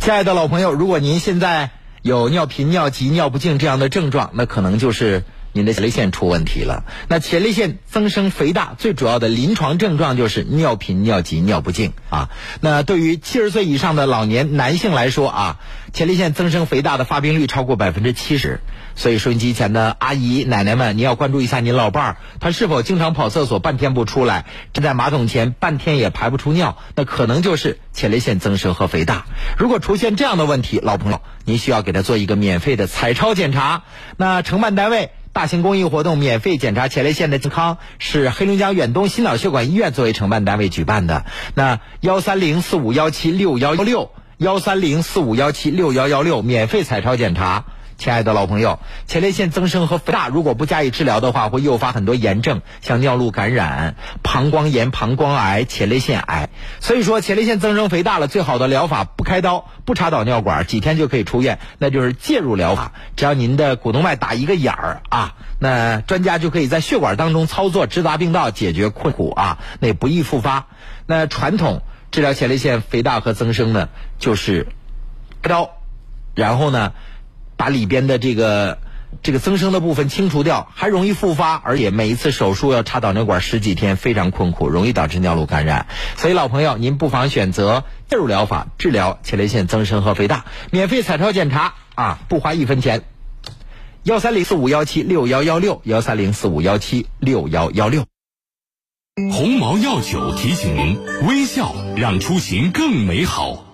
亲爱的老朋友，如果您现在有尿频、尿急、尿不尽这样的症状，那可能就是。您的前列腺出问题了。那前列腺增生肥大最主要的临床症状就是尿频、尿急、尿不尽啊。那对于七十岁以上的老年男性来说啊，前列腺增生肥大的发病率超过百分之七十。所以收音机前的阿姨、奶奶们，你要关注一下您老伴儿，他是否经常跑厕所半天不出来，站在马桶前半天也排不出尿，那可能就是前列腺增生和肥大。如果出现这样的问题，老朋友，您需要给他做一个免费的彩超检查。那承办单位。大型公益活动，免费检查前列腺的健康，是黑龙江远东心脑血管医院作为承办单位举办的。那幺三零四五幺七六幺幺六，幺三零四五幺七六幺幺六，免费彩超检查，亲爱的老朋友，前列腺增生和肥大如果不加以治疗的话，会诱发很多炎症，像尿路感染、膀胱炎、膀胱癌、前列腺癌。所以说，前列腺增生肥大了，最好的疗法不开刀、不插导尿管，几天就可以出院，那就是介入疗法。只要您的股动脉打一个眼儿啊，那专家就可以在血管当中操作，直达病道，解决困苦啊，那不易复发。那传统治疗前列腺肥大和增生呢，就是开刀，然后呢。把里边的这个这个增生的部分清除掉，还容易复发，而且每一次手术要插导尿管十几天，非常困苦，容易导致尿路感染。所以老朋友，您不妨选择介入疗法治疗前列腺增生和肥大，免费彩超检查啊，不花一分钱。幺三零四五幺七六幺幺六，幺三零四五幺七六幺幺六。鸿茅药酒提醒您：微笑让出行更美好。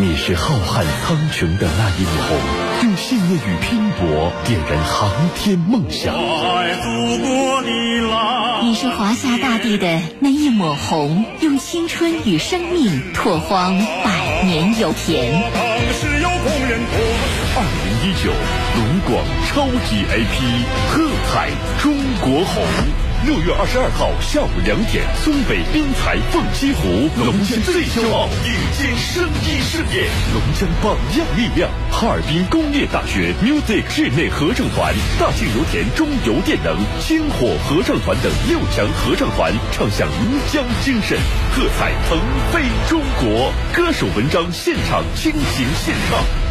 你是浩瀚苍穹的那一抹红，用信念与拼搏点燃航天梦想。你是华夏大地的那一抹红，用青春与生命拓荒百年油田。二零一九龙广超级 AP，喝彩中国红。六月二十二号下午两点，松北滨彩凤栖湖，龙江最骄傲，顶尖声音盛宴，龙江榜样力量，哈尔滨工业大学 Music 室内合唱团，大庆油田中油电能，星火合唱团等六强合唱团，唱响龙江精神，喝彩腾飞中国。歌手文章现场倾情献唱。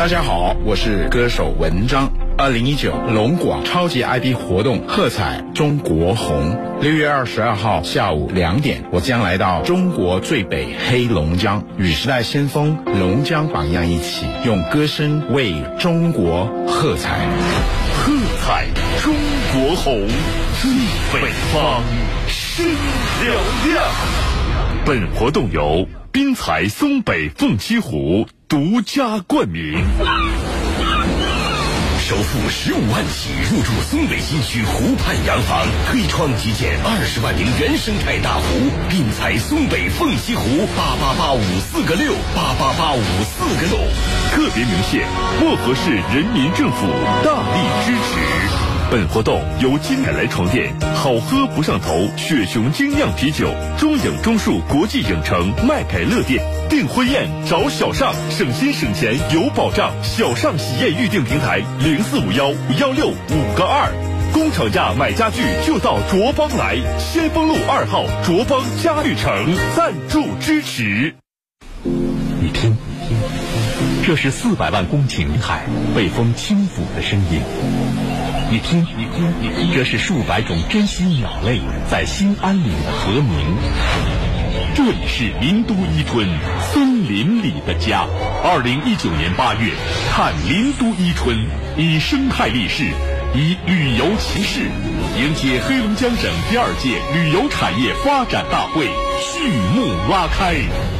大家好，我是歌手文章。二零一九龙广超级 IP 活动喝彩中国红。六月二十二号下午两点，我将来到中国最北黑龙江，与时代先锋龙江榜样一起，用歌声为中国喝彩。喝彩中国红，最北方声嘹亮。本活动由滨彩松北凤栖湖独家冠名。首付十五万起入住松北新区湖畔洋房，推窗即见二十万名原生态大湖。并采松北凤栖湖八八八五四个六八八八五四个六，特别鸣谢漠河市人民政府大力支持。本活动由金凯莱床垫、好喝不上头、雪熊精酿啤酒、中影中数国际影城、麦凯乐店订婚宴找小尚，省心省钱有保障。小尚喜宴预订平台零四五幺幺六五个二，工厂价买家具就到卓邦来，先锋路二号卓邦家具城赞助支持。你听，这是四百万公顷海被风轻抚的声音。你听，你听，你听，这是数百种珍稀鸟类在新安岭的和鸣。这里是林都伊春，森林里的家。二零一九年八月，看林都伊春，以生态立市，以旅游启示，迎接黑龙江省第二届旅游产业发展大会序幕拉开。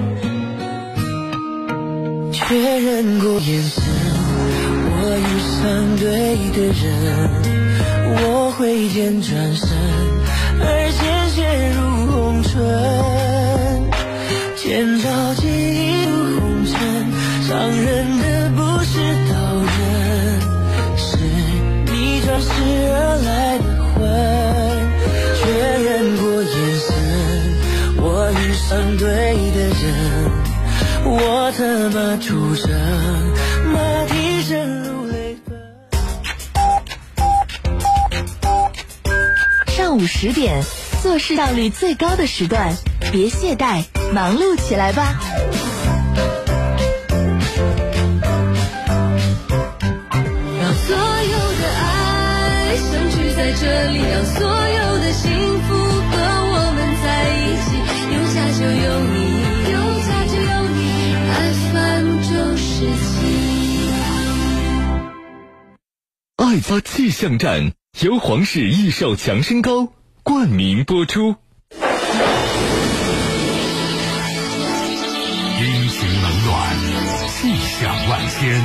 确认过眼神，我遇上对的人。我挥剑转身，而鲜血如红唇。天朝怎么出声？马蹄声如雷奔。上午十点，做事效率最高的时段，别懈怠，忙碌起来吧。让所有的爱相聚在这里，让所有的幸。爱家气象站由皇室益寿强身膏冠名播出。阴晴冷暖，气象万千，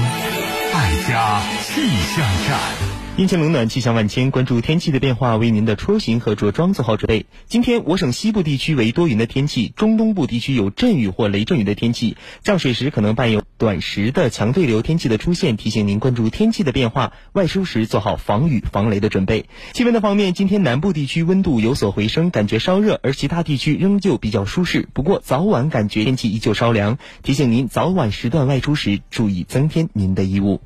爱家气象站。阴晴冷暖，气象万千，关注天气的变化，为您的出行和着装做好准备。今天，我省西部地区为多云的天气，中东部地区有阵雨或雷阵雨的天气，降水时可能伴有短时的强对流天气的出现，提醒您关注天气的变化，外出时做好防雨防雷的准备。气温的方面，今天南部地区温度有所回升，感觉稍热，而其他地区仍旧比较舒适。不过早晚感觉天气依旧稍凉，提醒您早晚时段外出时注意增添您的衣物。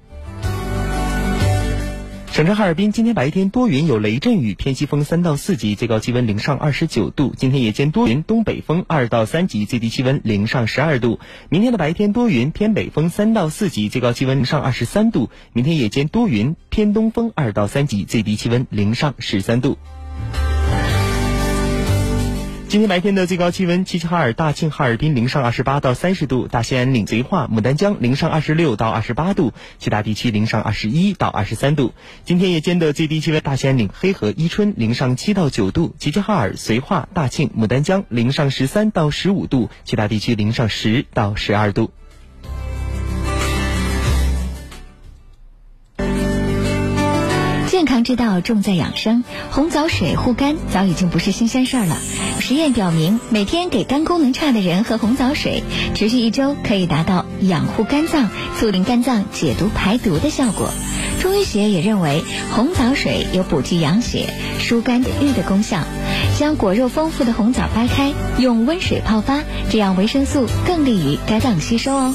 省城哈尔滨今天白天多云有雷阵雨，偏西风三到四级，最高气温零上二十九度。今天夜间多云，东北风二到三级，最低气温零上十二度。明天的白天多云，偏北风三到四级，最高气温零上二十三度。明天夜间多云，偏东风二到三级，最低气温零上十三度。今天白天的最高气温，齐齐哈尔、大庆、哈尔滨零上二十八到三十度，大兴安岭、绥化、牡丹江零上二十六到二十八度，其他地区零上二十一到二十三度。今天夜间的最低气温，大兴安岭、黑河、伊春零上七到九度，齐齐哈尔、绥化、大庆、牡丹江零上十三到十五度，其他地区零上十到十二度。健康之道重在养生，红枣水护肝早已经不是新鲜事儿了。实验表明，每天给肝功能差的人喝红枣水，持续一周可以达到养护肝脏、促进肝脏解毒排毒的效果。中医学也认为，红枣水有补气养血、疏肝解郁的功效。将果肉丰富的红枣掰开，用温水泡发，这样维生素更利于肝脏吸收哦。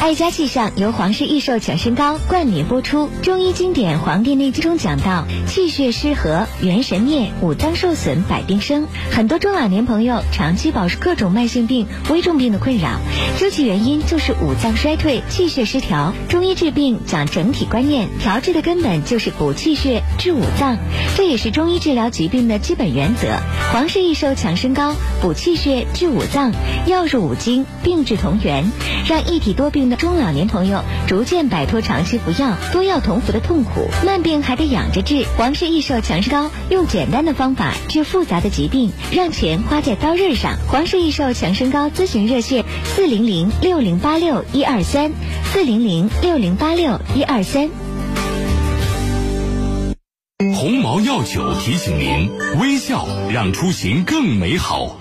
爱家气象由皇氏益寿强身膏冠名播出。中医经典《黄帝内经》中讲到，气血失和，元神灭，五脏受损，百病生。很多中老年朋友长期饱受各种慢性病、危重病的困扰，究其原因就是五脏衰退、气血失调。中医治病讲整体观念，调治的根本就是补气血、治五脏，这也是中医治疗疾病的基本原则。皇氏益寿强身膏补气血、治五脏，药入五经，病治同源，让一体多病的中老年朋友逐渐摆脱长期服药、多药同服的痛苦。慢病还得养着治，皇氏益寿强身膏用简单的方法治复杂的疾病，让钱花在刀刃上。皇氏益寿强身膏咨询热线：四零零六零八六一二三，四零零六零八六一二三。鸿茅药酒提醒您：微笑让出行更美好。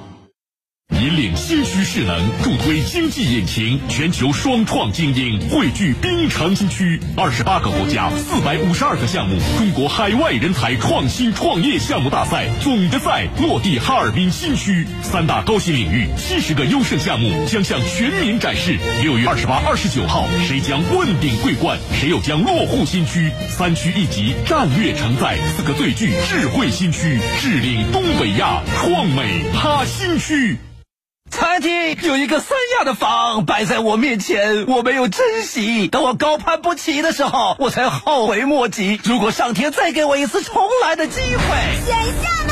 引领新区势能，助推经济引擎，全球双创精英汇聚滨城新区，二十八个国家，四百五十二个项目，中国海外人才创新创业项目大赛总决赛落地哈尔滨新区，三大高新领域，七十个优胜项目将向全民展示。六月二十八、二十九号，谁将问鼎桂冠？谁又将落户新区？三区一级，战略承载四个最具智慧新区，智领东北亚创美哈新区。餐厅有一个三亚的房摆在我面前，我没有珍惜。等我高攀不起的时候，我才后悔莫及。如果上天再给我一次重来的机会，选项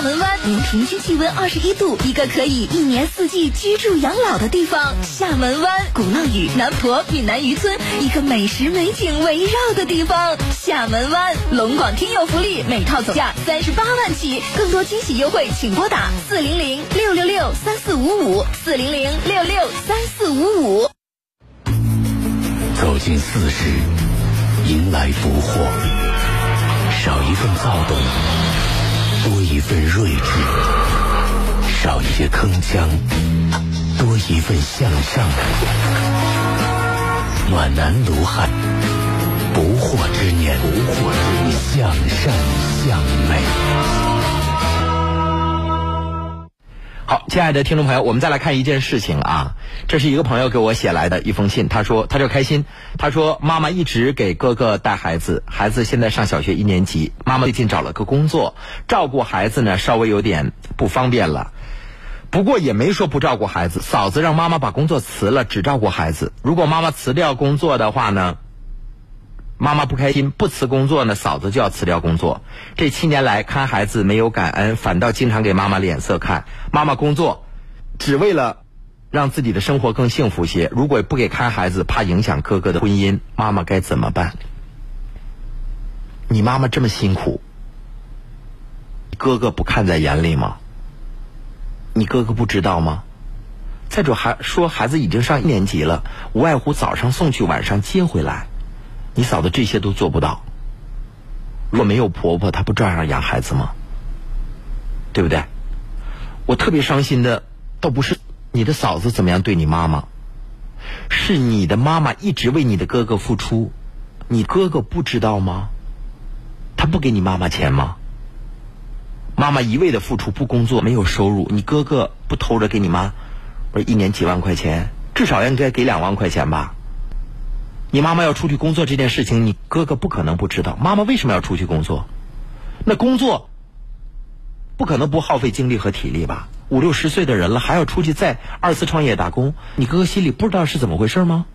厦门湾年平均气温二十一度，一个可以一年四季居住养老的地方。厦门湾鼓浪屿、南婆、闽南渔村，一个美食美景围绕的地方。厦门湾龙广听友福利，每套总价三十八万起，更多惊喜优惠，请拨打四零零六六六三四五五四零零六六三四五五。走进四十，迎来不惑，少一份躁动，多一份睿智；少一些铿锵，多一份向上。暖男卢汉，不惑之年，不惑之年，向善向美。好，亲爱的听众朋友，我们再来看一件事情啊，这是一个朋友给我写来的一封信，他说他叫开心，他说妈妈一直给哥哥带孩子，孩子现在上小学一年级，妈妈最近找了个工作，照顾孩子呢稍微有点不方便了。不过也没说不照顾孩子，嫂子让妈妈把工作辞了，只照顾孩子。如果妈妈辞掉工作的话呢，妈妈不开心；不辞工作呢，嫂子就要辞掉工作。这七年来看孩子没有感恩，反倒经常给妈妈脸色看。妈妈工作只为了让自己的生活更幸福些。如果不给看孩子，怕影响哥哥的婚姻，妈妈该怎么办？你妈妈这么辛苦，哥哥不看在眼里吗？你哥哥不知道吗？再者还说孩子已经上一年级了，无外乎早上送去，晚上接回来。你嫂子这些都做不到。如果没有婆婆，她不照样养孩子吗？对不对？我特别伤心的，倒不是你的嫂子怎么样对你妈妈，是你的妈妈一直为你的哥哥付出，你哥哥不知道吗？他不给你妈妈钱吗？妈妈一味的付出不工作没有收入，你哥哥不偷着给你妈，不是一年几万块钱，至少应该给两万块钱吧？你妈妈要出去工作这件事情，你哥哥不可能不知道。妈妈为什么要出去工作？那工作不可能不耗费精力和体力吧？五六十岁的人了，还要出去再二次创业打工，你哥哥心里不知道是怎么回事吗？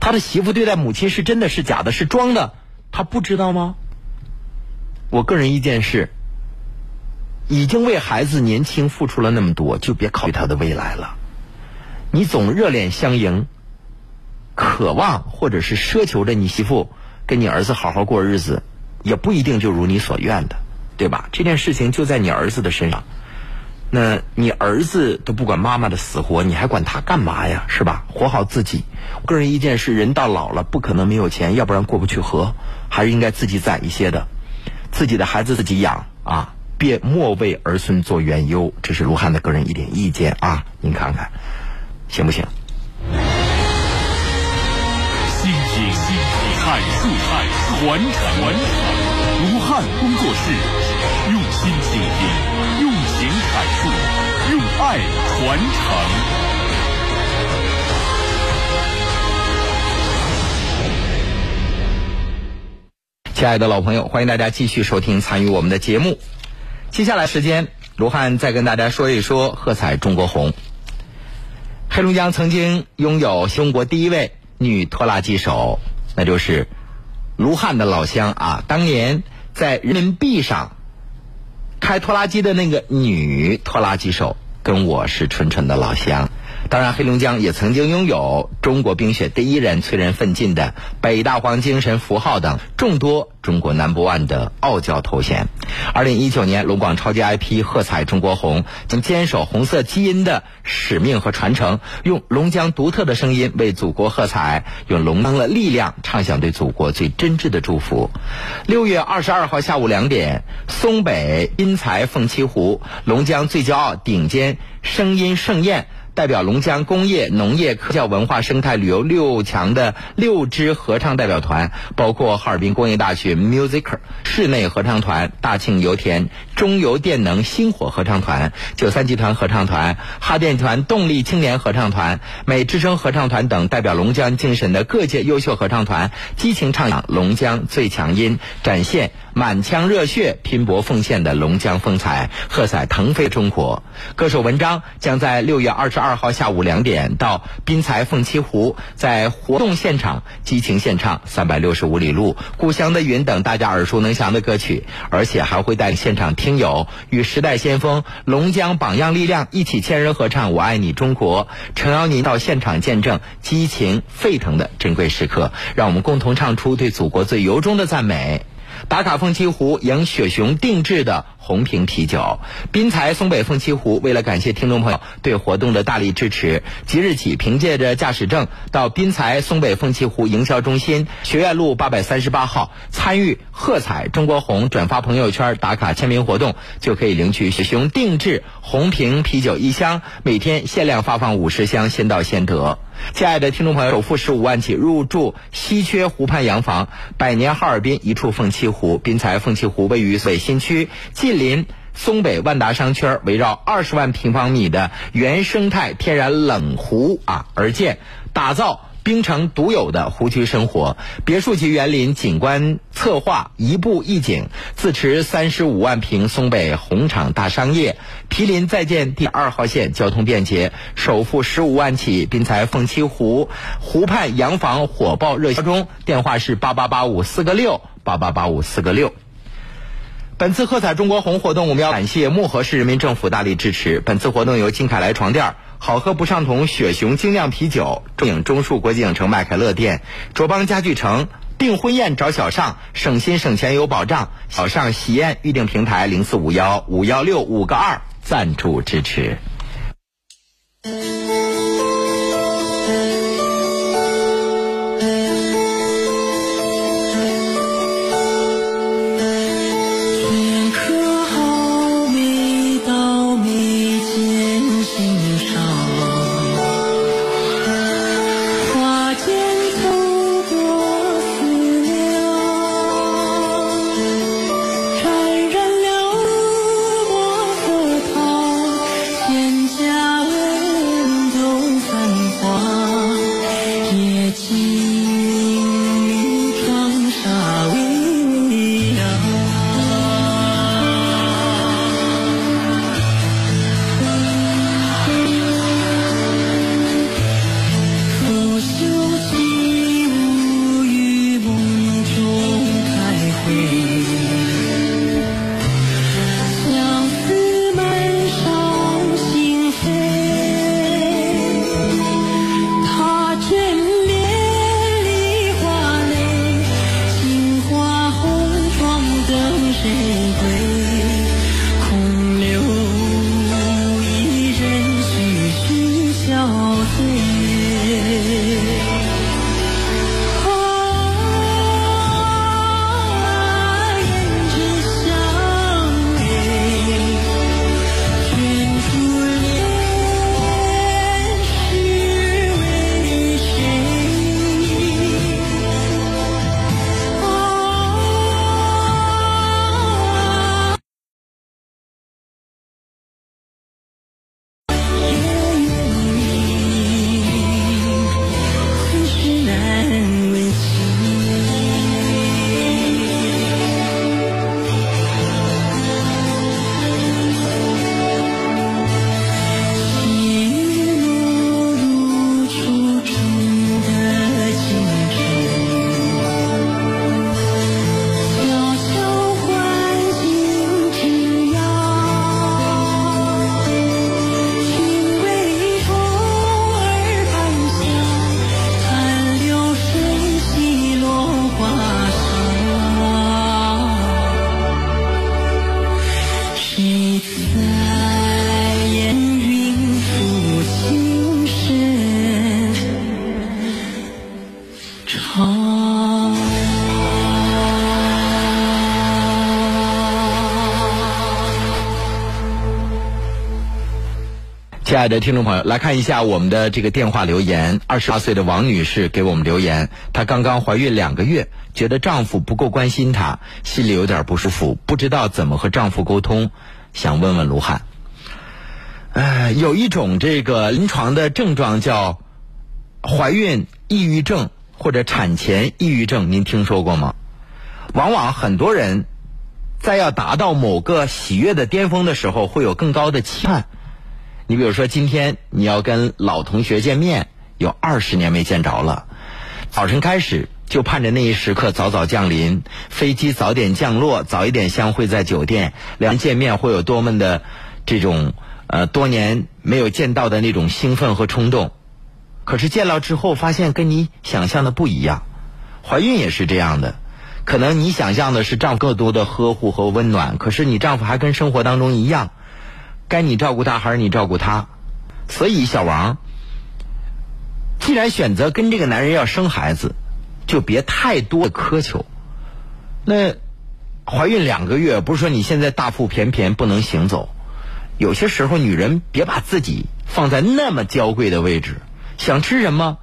他的媳妇对待母亲是真的是假的，是装的，他不知道吗？我个人意见是，已经为孩子年轻付出了那么多，就别考虑他的未来了。你总热脸相迎，渴望或者是奢求着你媳妇跟你儿子好好过日子，也不一定就如你所愿的，对吧？这件事情就在你儿子的身上，那你儿子都不管妈妈的死活，你还管他干嘛呀？是吧？活好自己。个人意见是，人到老了不可能没有钱，要不然过不去河，还是应该自己攒一些的。自己的孩子自己养啊，别莫为儿孙做冤忧。这是卢汉的个人一点意见啊，您看看行不行？阐述、传承。卢汉工作室，用心倾听，用情阐述，用爱传承。亲爱的老朋友，欢迎大家继续收听参与我们的节目。接下来时间，卢汉再跟大家说一说喝彩中国红。黑龙江曾经拥有中国第一位女拖拉机手，那就是卢汉的老乡啊。当年在人民币上开拖拉机的那个女拖拉机手，跟我是纯纯的老乡。当然，黑龙江也曾经拥有中国冰雪第一人、催人奋进的北大荒精神符号等众多中国 number one 的傲娇头衔。二零一九年，龙广超级 IP 喝彩中国红将坚守红色基因的使命和传承，用龙江独特的声音为祖国喝彩，用龙江的力量唱响对祖国最真挚的祝福。六月二十二号下午两点，松北滨财凤栖湖，龙江最骄傲顶尖声音盛宴。代表龙江工业、农业、科教、文化、生态、旅游六强的六支合唱代表团，包括哈尔滨工业大学 Music 室内合唱团、大庆油田中油电能星火合唱团、九三集团合唱团、哈电团动力青年合唱团、美之声合唱团等，代表龙江精神的各界优秀合唱团，激情唱响龙江最强音，展现满腔热血、拼搏奉献的龙江风采，喝彩腾飞中国。歌手文章将在六月二十二号下午两点到滨才凤栖湖，在活动现场激情献唱《三百六十五里路》《故乡的云》等大家耳熟能详的歌曲，而且还会带现场听友与时代先锋龙江榜样力量一起千人合唱《我爱你中国》，诚邀您到现场见证激情沸腾的珍贵时刻，让我们共同唱出对祖国最由衷的赞美。打卡凤栖湖迎雪熊定制的红瓶啤酒，滨财松北凤栖湖为了感谢听众朋友对活动的大力支持，即日起凭借着驾驶证到滨财松北凤栖湖营销中心学院路八百三十八号参与喝彩中国红转发朋友圈打卡签名活动，就可以领取雪熊定制红瓶啤酒一箱，每天限量发放五十箱，先到先得。亲爱的听众朋友，首付十五万起入住稀缺湖畔洋房，百年哈尔滨一处凤栖湖。滨财凤栖湖位于北新区，近林松北万达商圈围绕二十万平方米的原生态天然冷湖啊而建，打造。冰城独有的湖区生活，别墅级园林景观策划一步一景，自持三十五万平松北红场大商业，毗邻在建第二号线，交通便捷，首付十五万起，滨财凤栖湖湖畔洋房火爆热销中，电话是八八八五四个六八八八五四个六。本次喝彩中国红活动，我们要感谢漠河市人民政府大力支持。本次活动由金凯莱床垫。好喝不上桶雪熊精酿啤酒，中影中树国际影城麦凯乐店，卓邦家具城订婚宴找小尚，省心省钱有保障。小尚喜宴预订平台零四五幺五幺六五个二赞助支持。亲爱的听众朋友，来看一下我们的这个电话留言。二十八岁的王女士给我们留言，她刚刚怀孕两个月，觉得丈夫不够关心她，心里有点不舒服，不知道怎么和丈夫沟通，想问问卢汉。哎，有一种这个临床的症状叫怀孕抑郁症或者产前抑郁症，您听说过吗？往往很多人在要达到某个喜悦的巅峰的时候，会有更高的期盼。你比如说，今天你要跟老同学见面，有二十年没见着了，早晨开始就盼着那一时刻早早降临，飞机早点降落，早一点相会在酒店，两人见面会有多么的这种呃多年没有见到的那种兴奋和冲动。可是见了之后，发现跟你想象的不一样。怀孕也是这样的，可能你想象的是丈夫更多的呵护和温暖，可是你丈夫还跟生活当中一样。该你照顾他还是你照顾他？所以小王，既然选择跟这个男人要生孩子，就别太多的苛求。那怀孕两个月，不是说你现在大腹便便不能行走，有些时候女人别把自己放在那么娇贵的位置，想吃什么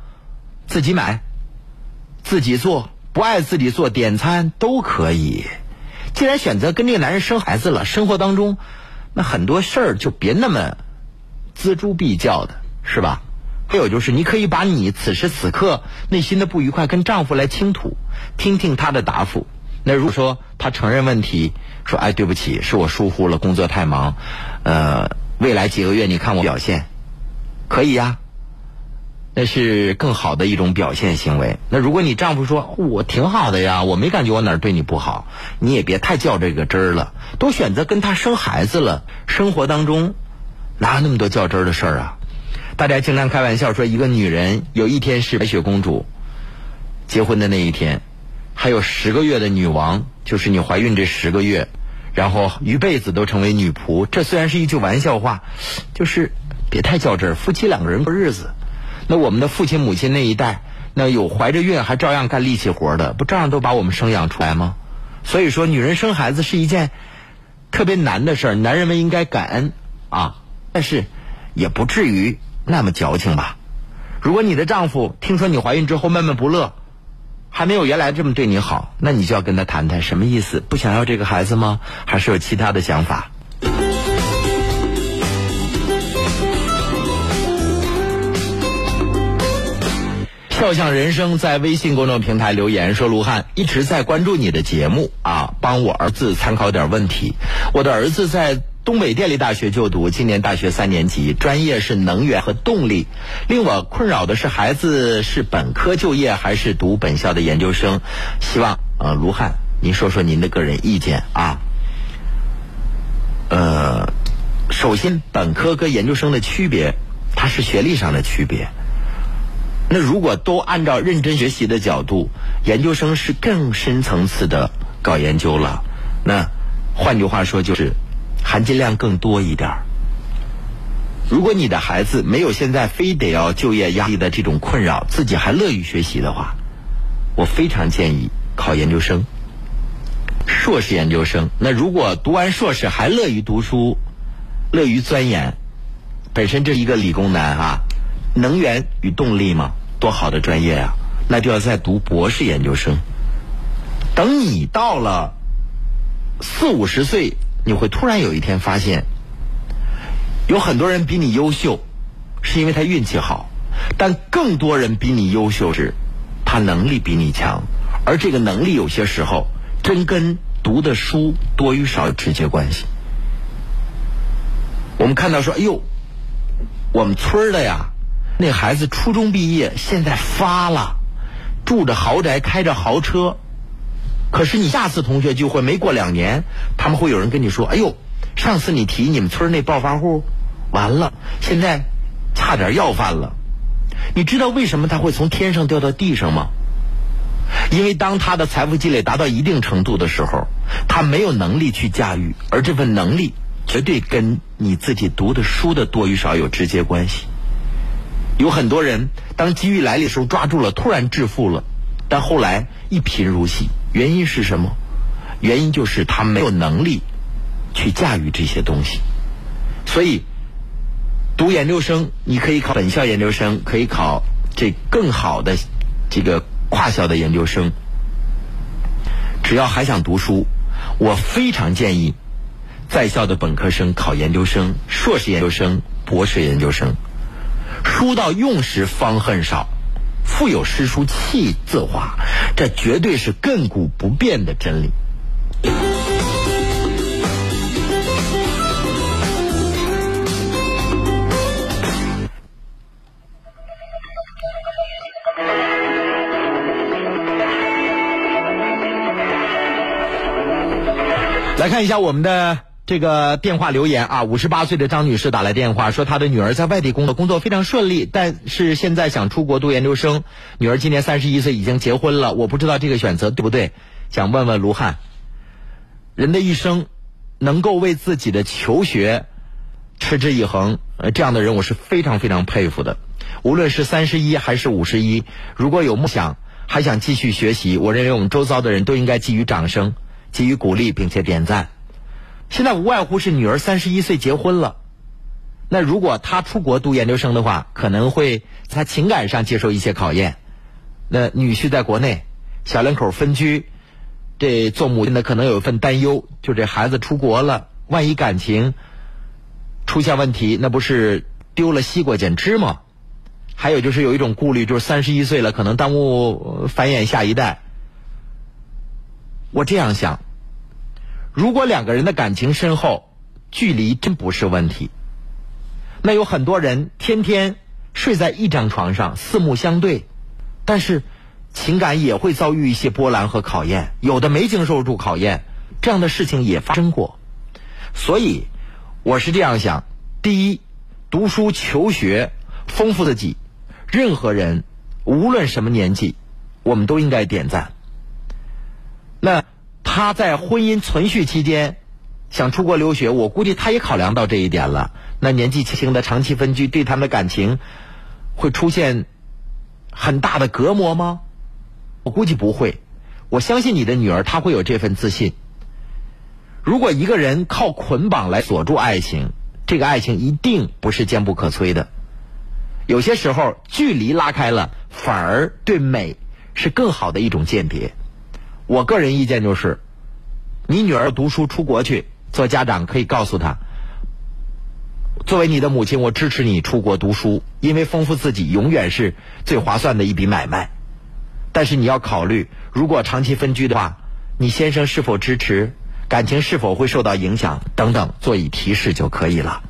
自己买，自己做，不爱自己做点餐都可以。既然选择跟这个男人生孩子了，生活当中那很多事儿就别那么锱铢必较的，是吧？还有就是，你可以把你此时此刻内心的不愉快跟丈夫来倾吐，听听他的答复。那如果说他承认问题，说哎对不起，是我疏忽了，工作太忙，呃，未来几个月你看我表现，可以呀。那是更好的一种表现行为。那如果你丈夫说我挺好的呀，我没感觉我哪儿对你不好，你也别太较这个真儿了。都选择跟他生孩子了，生活当中哪有那么多较真儿的事儿啊？大家经常开玩笑说，一个女人有一天是白雪公主结婚的那一天，还有十个月的女王，就是你怀孕这十个月，然后一辈子都成为女仆。这虽然是一句玩笑话，就是别太较真儿，夫妻两个人过日子。那我们的父亲母亲那一代，那有怀着孕还照样干力气活的，不照样都把我们生养出来吗？所以说，女人生孩子是一件特别难的事儿，男人们应该感恩啊，但是也不至于那么矫情吧。如果你的丈夫听说你怀孕之后闷闷不乐，还没有原来这么对你好，那你就要跟他谈谈什么意思？不想要这个孩子吗？还是有其他的想法？笑向人生在微信公众平台留言说：“卢汉一直在关注你的节目啊，帮我儿子参考点问题。我的儿子在东北电力大学就读，今年大学三年级，专业是能源和动力。令我困扰的是，孩子是本科就业还是读本校的研究生？希望呃，卢汉您说说您的个人意见啊。呃，首先，本科跟研究生的区别，它是学历上的区别。”那如果都按照认真学习的角度，研究生是更深层次的搞研究了。那换句话说，就是含金量更多一点儿。如果你的孩子没有现在非得要就业压力的这种困扰，自己还乐于学习的话，我非常建议考研究生，硕士研究生。那如果读完硕士还乐于读书，乐于钻研，本身这一个理工男啊。能源与动力嘛，多好的专业啊！那就要再读博士研究生。等你到了四五十岁，你会突然有一天发现，有很多人比你优秀，是因为他运气好；但更多人比你优秀是，他能力比你强。而这个能力有些时候真跟读的书多与少有直接关系。我们看到说，哎呦，我们村的呀。那孩子初中毕业，现在发了，住着豪宅，开着豪车。可是你下次同学聚会没过两年，他们会有人跟你说：“哎呦，上次你提你们村那暴发户，完了，现在差点要饭了。”你知道为什么他会从天上掉到地上吗？因为当他的财富积累达到一定程度的时候，他没有能力去驾驭，而这份能力绝对跟你自己读的书的多与少有直接关系。有很多人，当机遇来的时候抓住了，突然致富了，但后来一贫如洗。原因是什么？原因就是他没有能力去驾驭这些东西。所以，读研究生，你可以考本校研究生，可以考这更好的这个跨校的研究生。只要还想读书，我非常建议在校的本科生考研究生、硕士研究生、博士研究生。书到用时方恨少，腹有诗书气自华，这绝对是亘古不变的真理。来看一下我们的。这个电话留言啊，五十八岁的张女士打来电话说，她的女儿在外地工作，工作非常顺利，但是现在想出国读研究生。女儿今年三十一岁，已经结婚了，我不知道这个选择对不对，想问问卢汉。人的一生，能够为自己的求学持之以恒，呃，这样的人我是非常非常佩服的。无论是三十一还是五十一，如果有梦想，还想继续学习，我认为我们周遭的人都应该给予掌声，给予鼓励，并且点赞。现在无外乎是女儿三十一岁结婚了，那如果她出国读研究生的话，可能会在情感上接受一些考验。那女婿在国内，小两口分居，这做母亲的可能有一份担忧，就这孩子出国了，万一感情出现问题，那不是丢了西瓜捡芝麻？还有就是有一种顾虑，就是三十一岁了，可能耽误繁衍下一代。我这样想，如果两个人的感情深厚，距离真不是问题。那有很多人天天睡在一张床上，四目相对，但是情感也会遭遇一些波澜和考验，有的没经受住考验，这样的事情也发生过。所以我是这样想：第一，读书求学，丰富自己。任何人，无论什么年纪，我们都应该点赞。那他在婚姻存续期间想出国留学，我估计他也考量到这一点了。那年纪轻轻的长期分居，对他们的感情会出现很大的隔膜吗？我估计不会。我相信你的女儿，她会有这份自信。如果一个人靠捆绑来锁住爱情，这个爱情一定不是坚不可摧的。有些时候，距离拉开了，反而对美是更好的一种鉴别。我个人意见就是，你女儿读书出国去，做家长可以告诉她，作为你的母亲，我支持你出国读书，因为丰富自己永远是最划算的一笔买卖。但是你要考虑，如果长期分居的话，你先生是否支持，感情是否会受到影响等等，做以提示就可以了。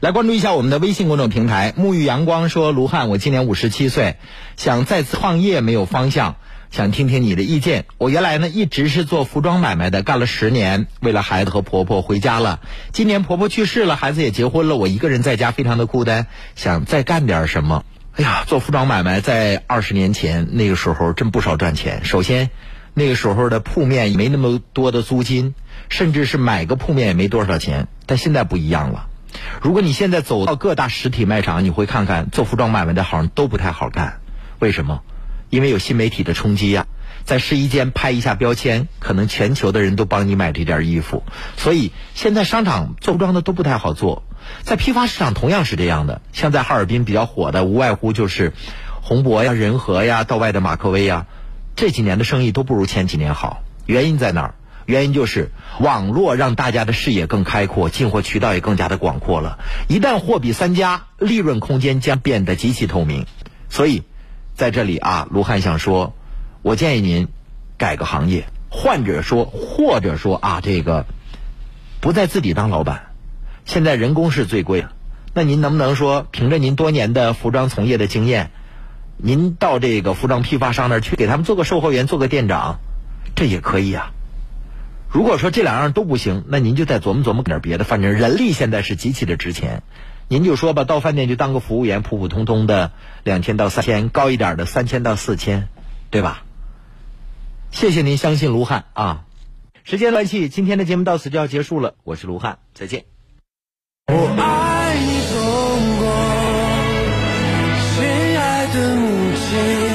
来关注一下我们的微信公众平台。沐浴阳光说：“卢汉，我今年五十七岁，想再次创业，没有方向，想听听你的意见。我原来呢一直是做服装买卖的，干了十年，为了孩子和婆婆回家了。今年婆婆去世了，孩子也结婚了，我一个人在家非常的孤单，想再干点什么。哎呀，做服装买卖在二十年前那个时候真不少赚钱。首先，那个时候的铺面没那么多的租金，甚至是买个铺面也没多少钱。但现在不一样了。”如果你现在走到各大实体卖场，你会看看做服装买卖的好像都不太好干。为什么？因为有新媒体的冲击呀，在试衣间拍一下标签，可能全球的人都帮你买这件衣服。所以现在商场做服装的都不太好做。在批发市场同样是这样的，像在哈尔滨比较火的，无外乎就是宏博呀、仁和呀、道外的马克威呀，这几年的生意都不如前几年好。原因在哪儿？原因就是网络让大家的视野更开阔，进货渠道也更加的广阔了。一旦货比三家，利润空间将变得极其透明。所以，在这里啊，卢汉想说，我建议您改个行业，或者说，或者说啊，这个不再自己当老板。现在人工是最贵的，那您能不能说，凭着您多年的服装从业的经验，您到这个服装批发商那儿去给他们做个售货员，做个店长，这也可以啊。如果说这两样都不行，那您就再琢磨琢磨点别的。反正人力现在是极其的值钱，您就说吧，到饭店就当个服务员，普普通通的两千到三千，高一点的三千到四千，对吧？谢谢您相信卢汉啊！时间关系，今天的节目到此就要结束了。我是卢汉，再见。我爱你，中国，亲爱的母亲。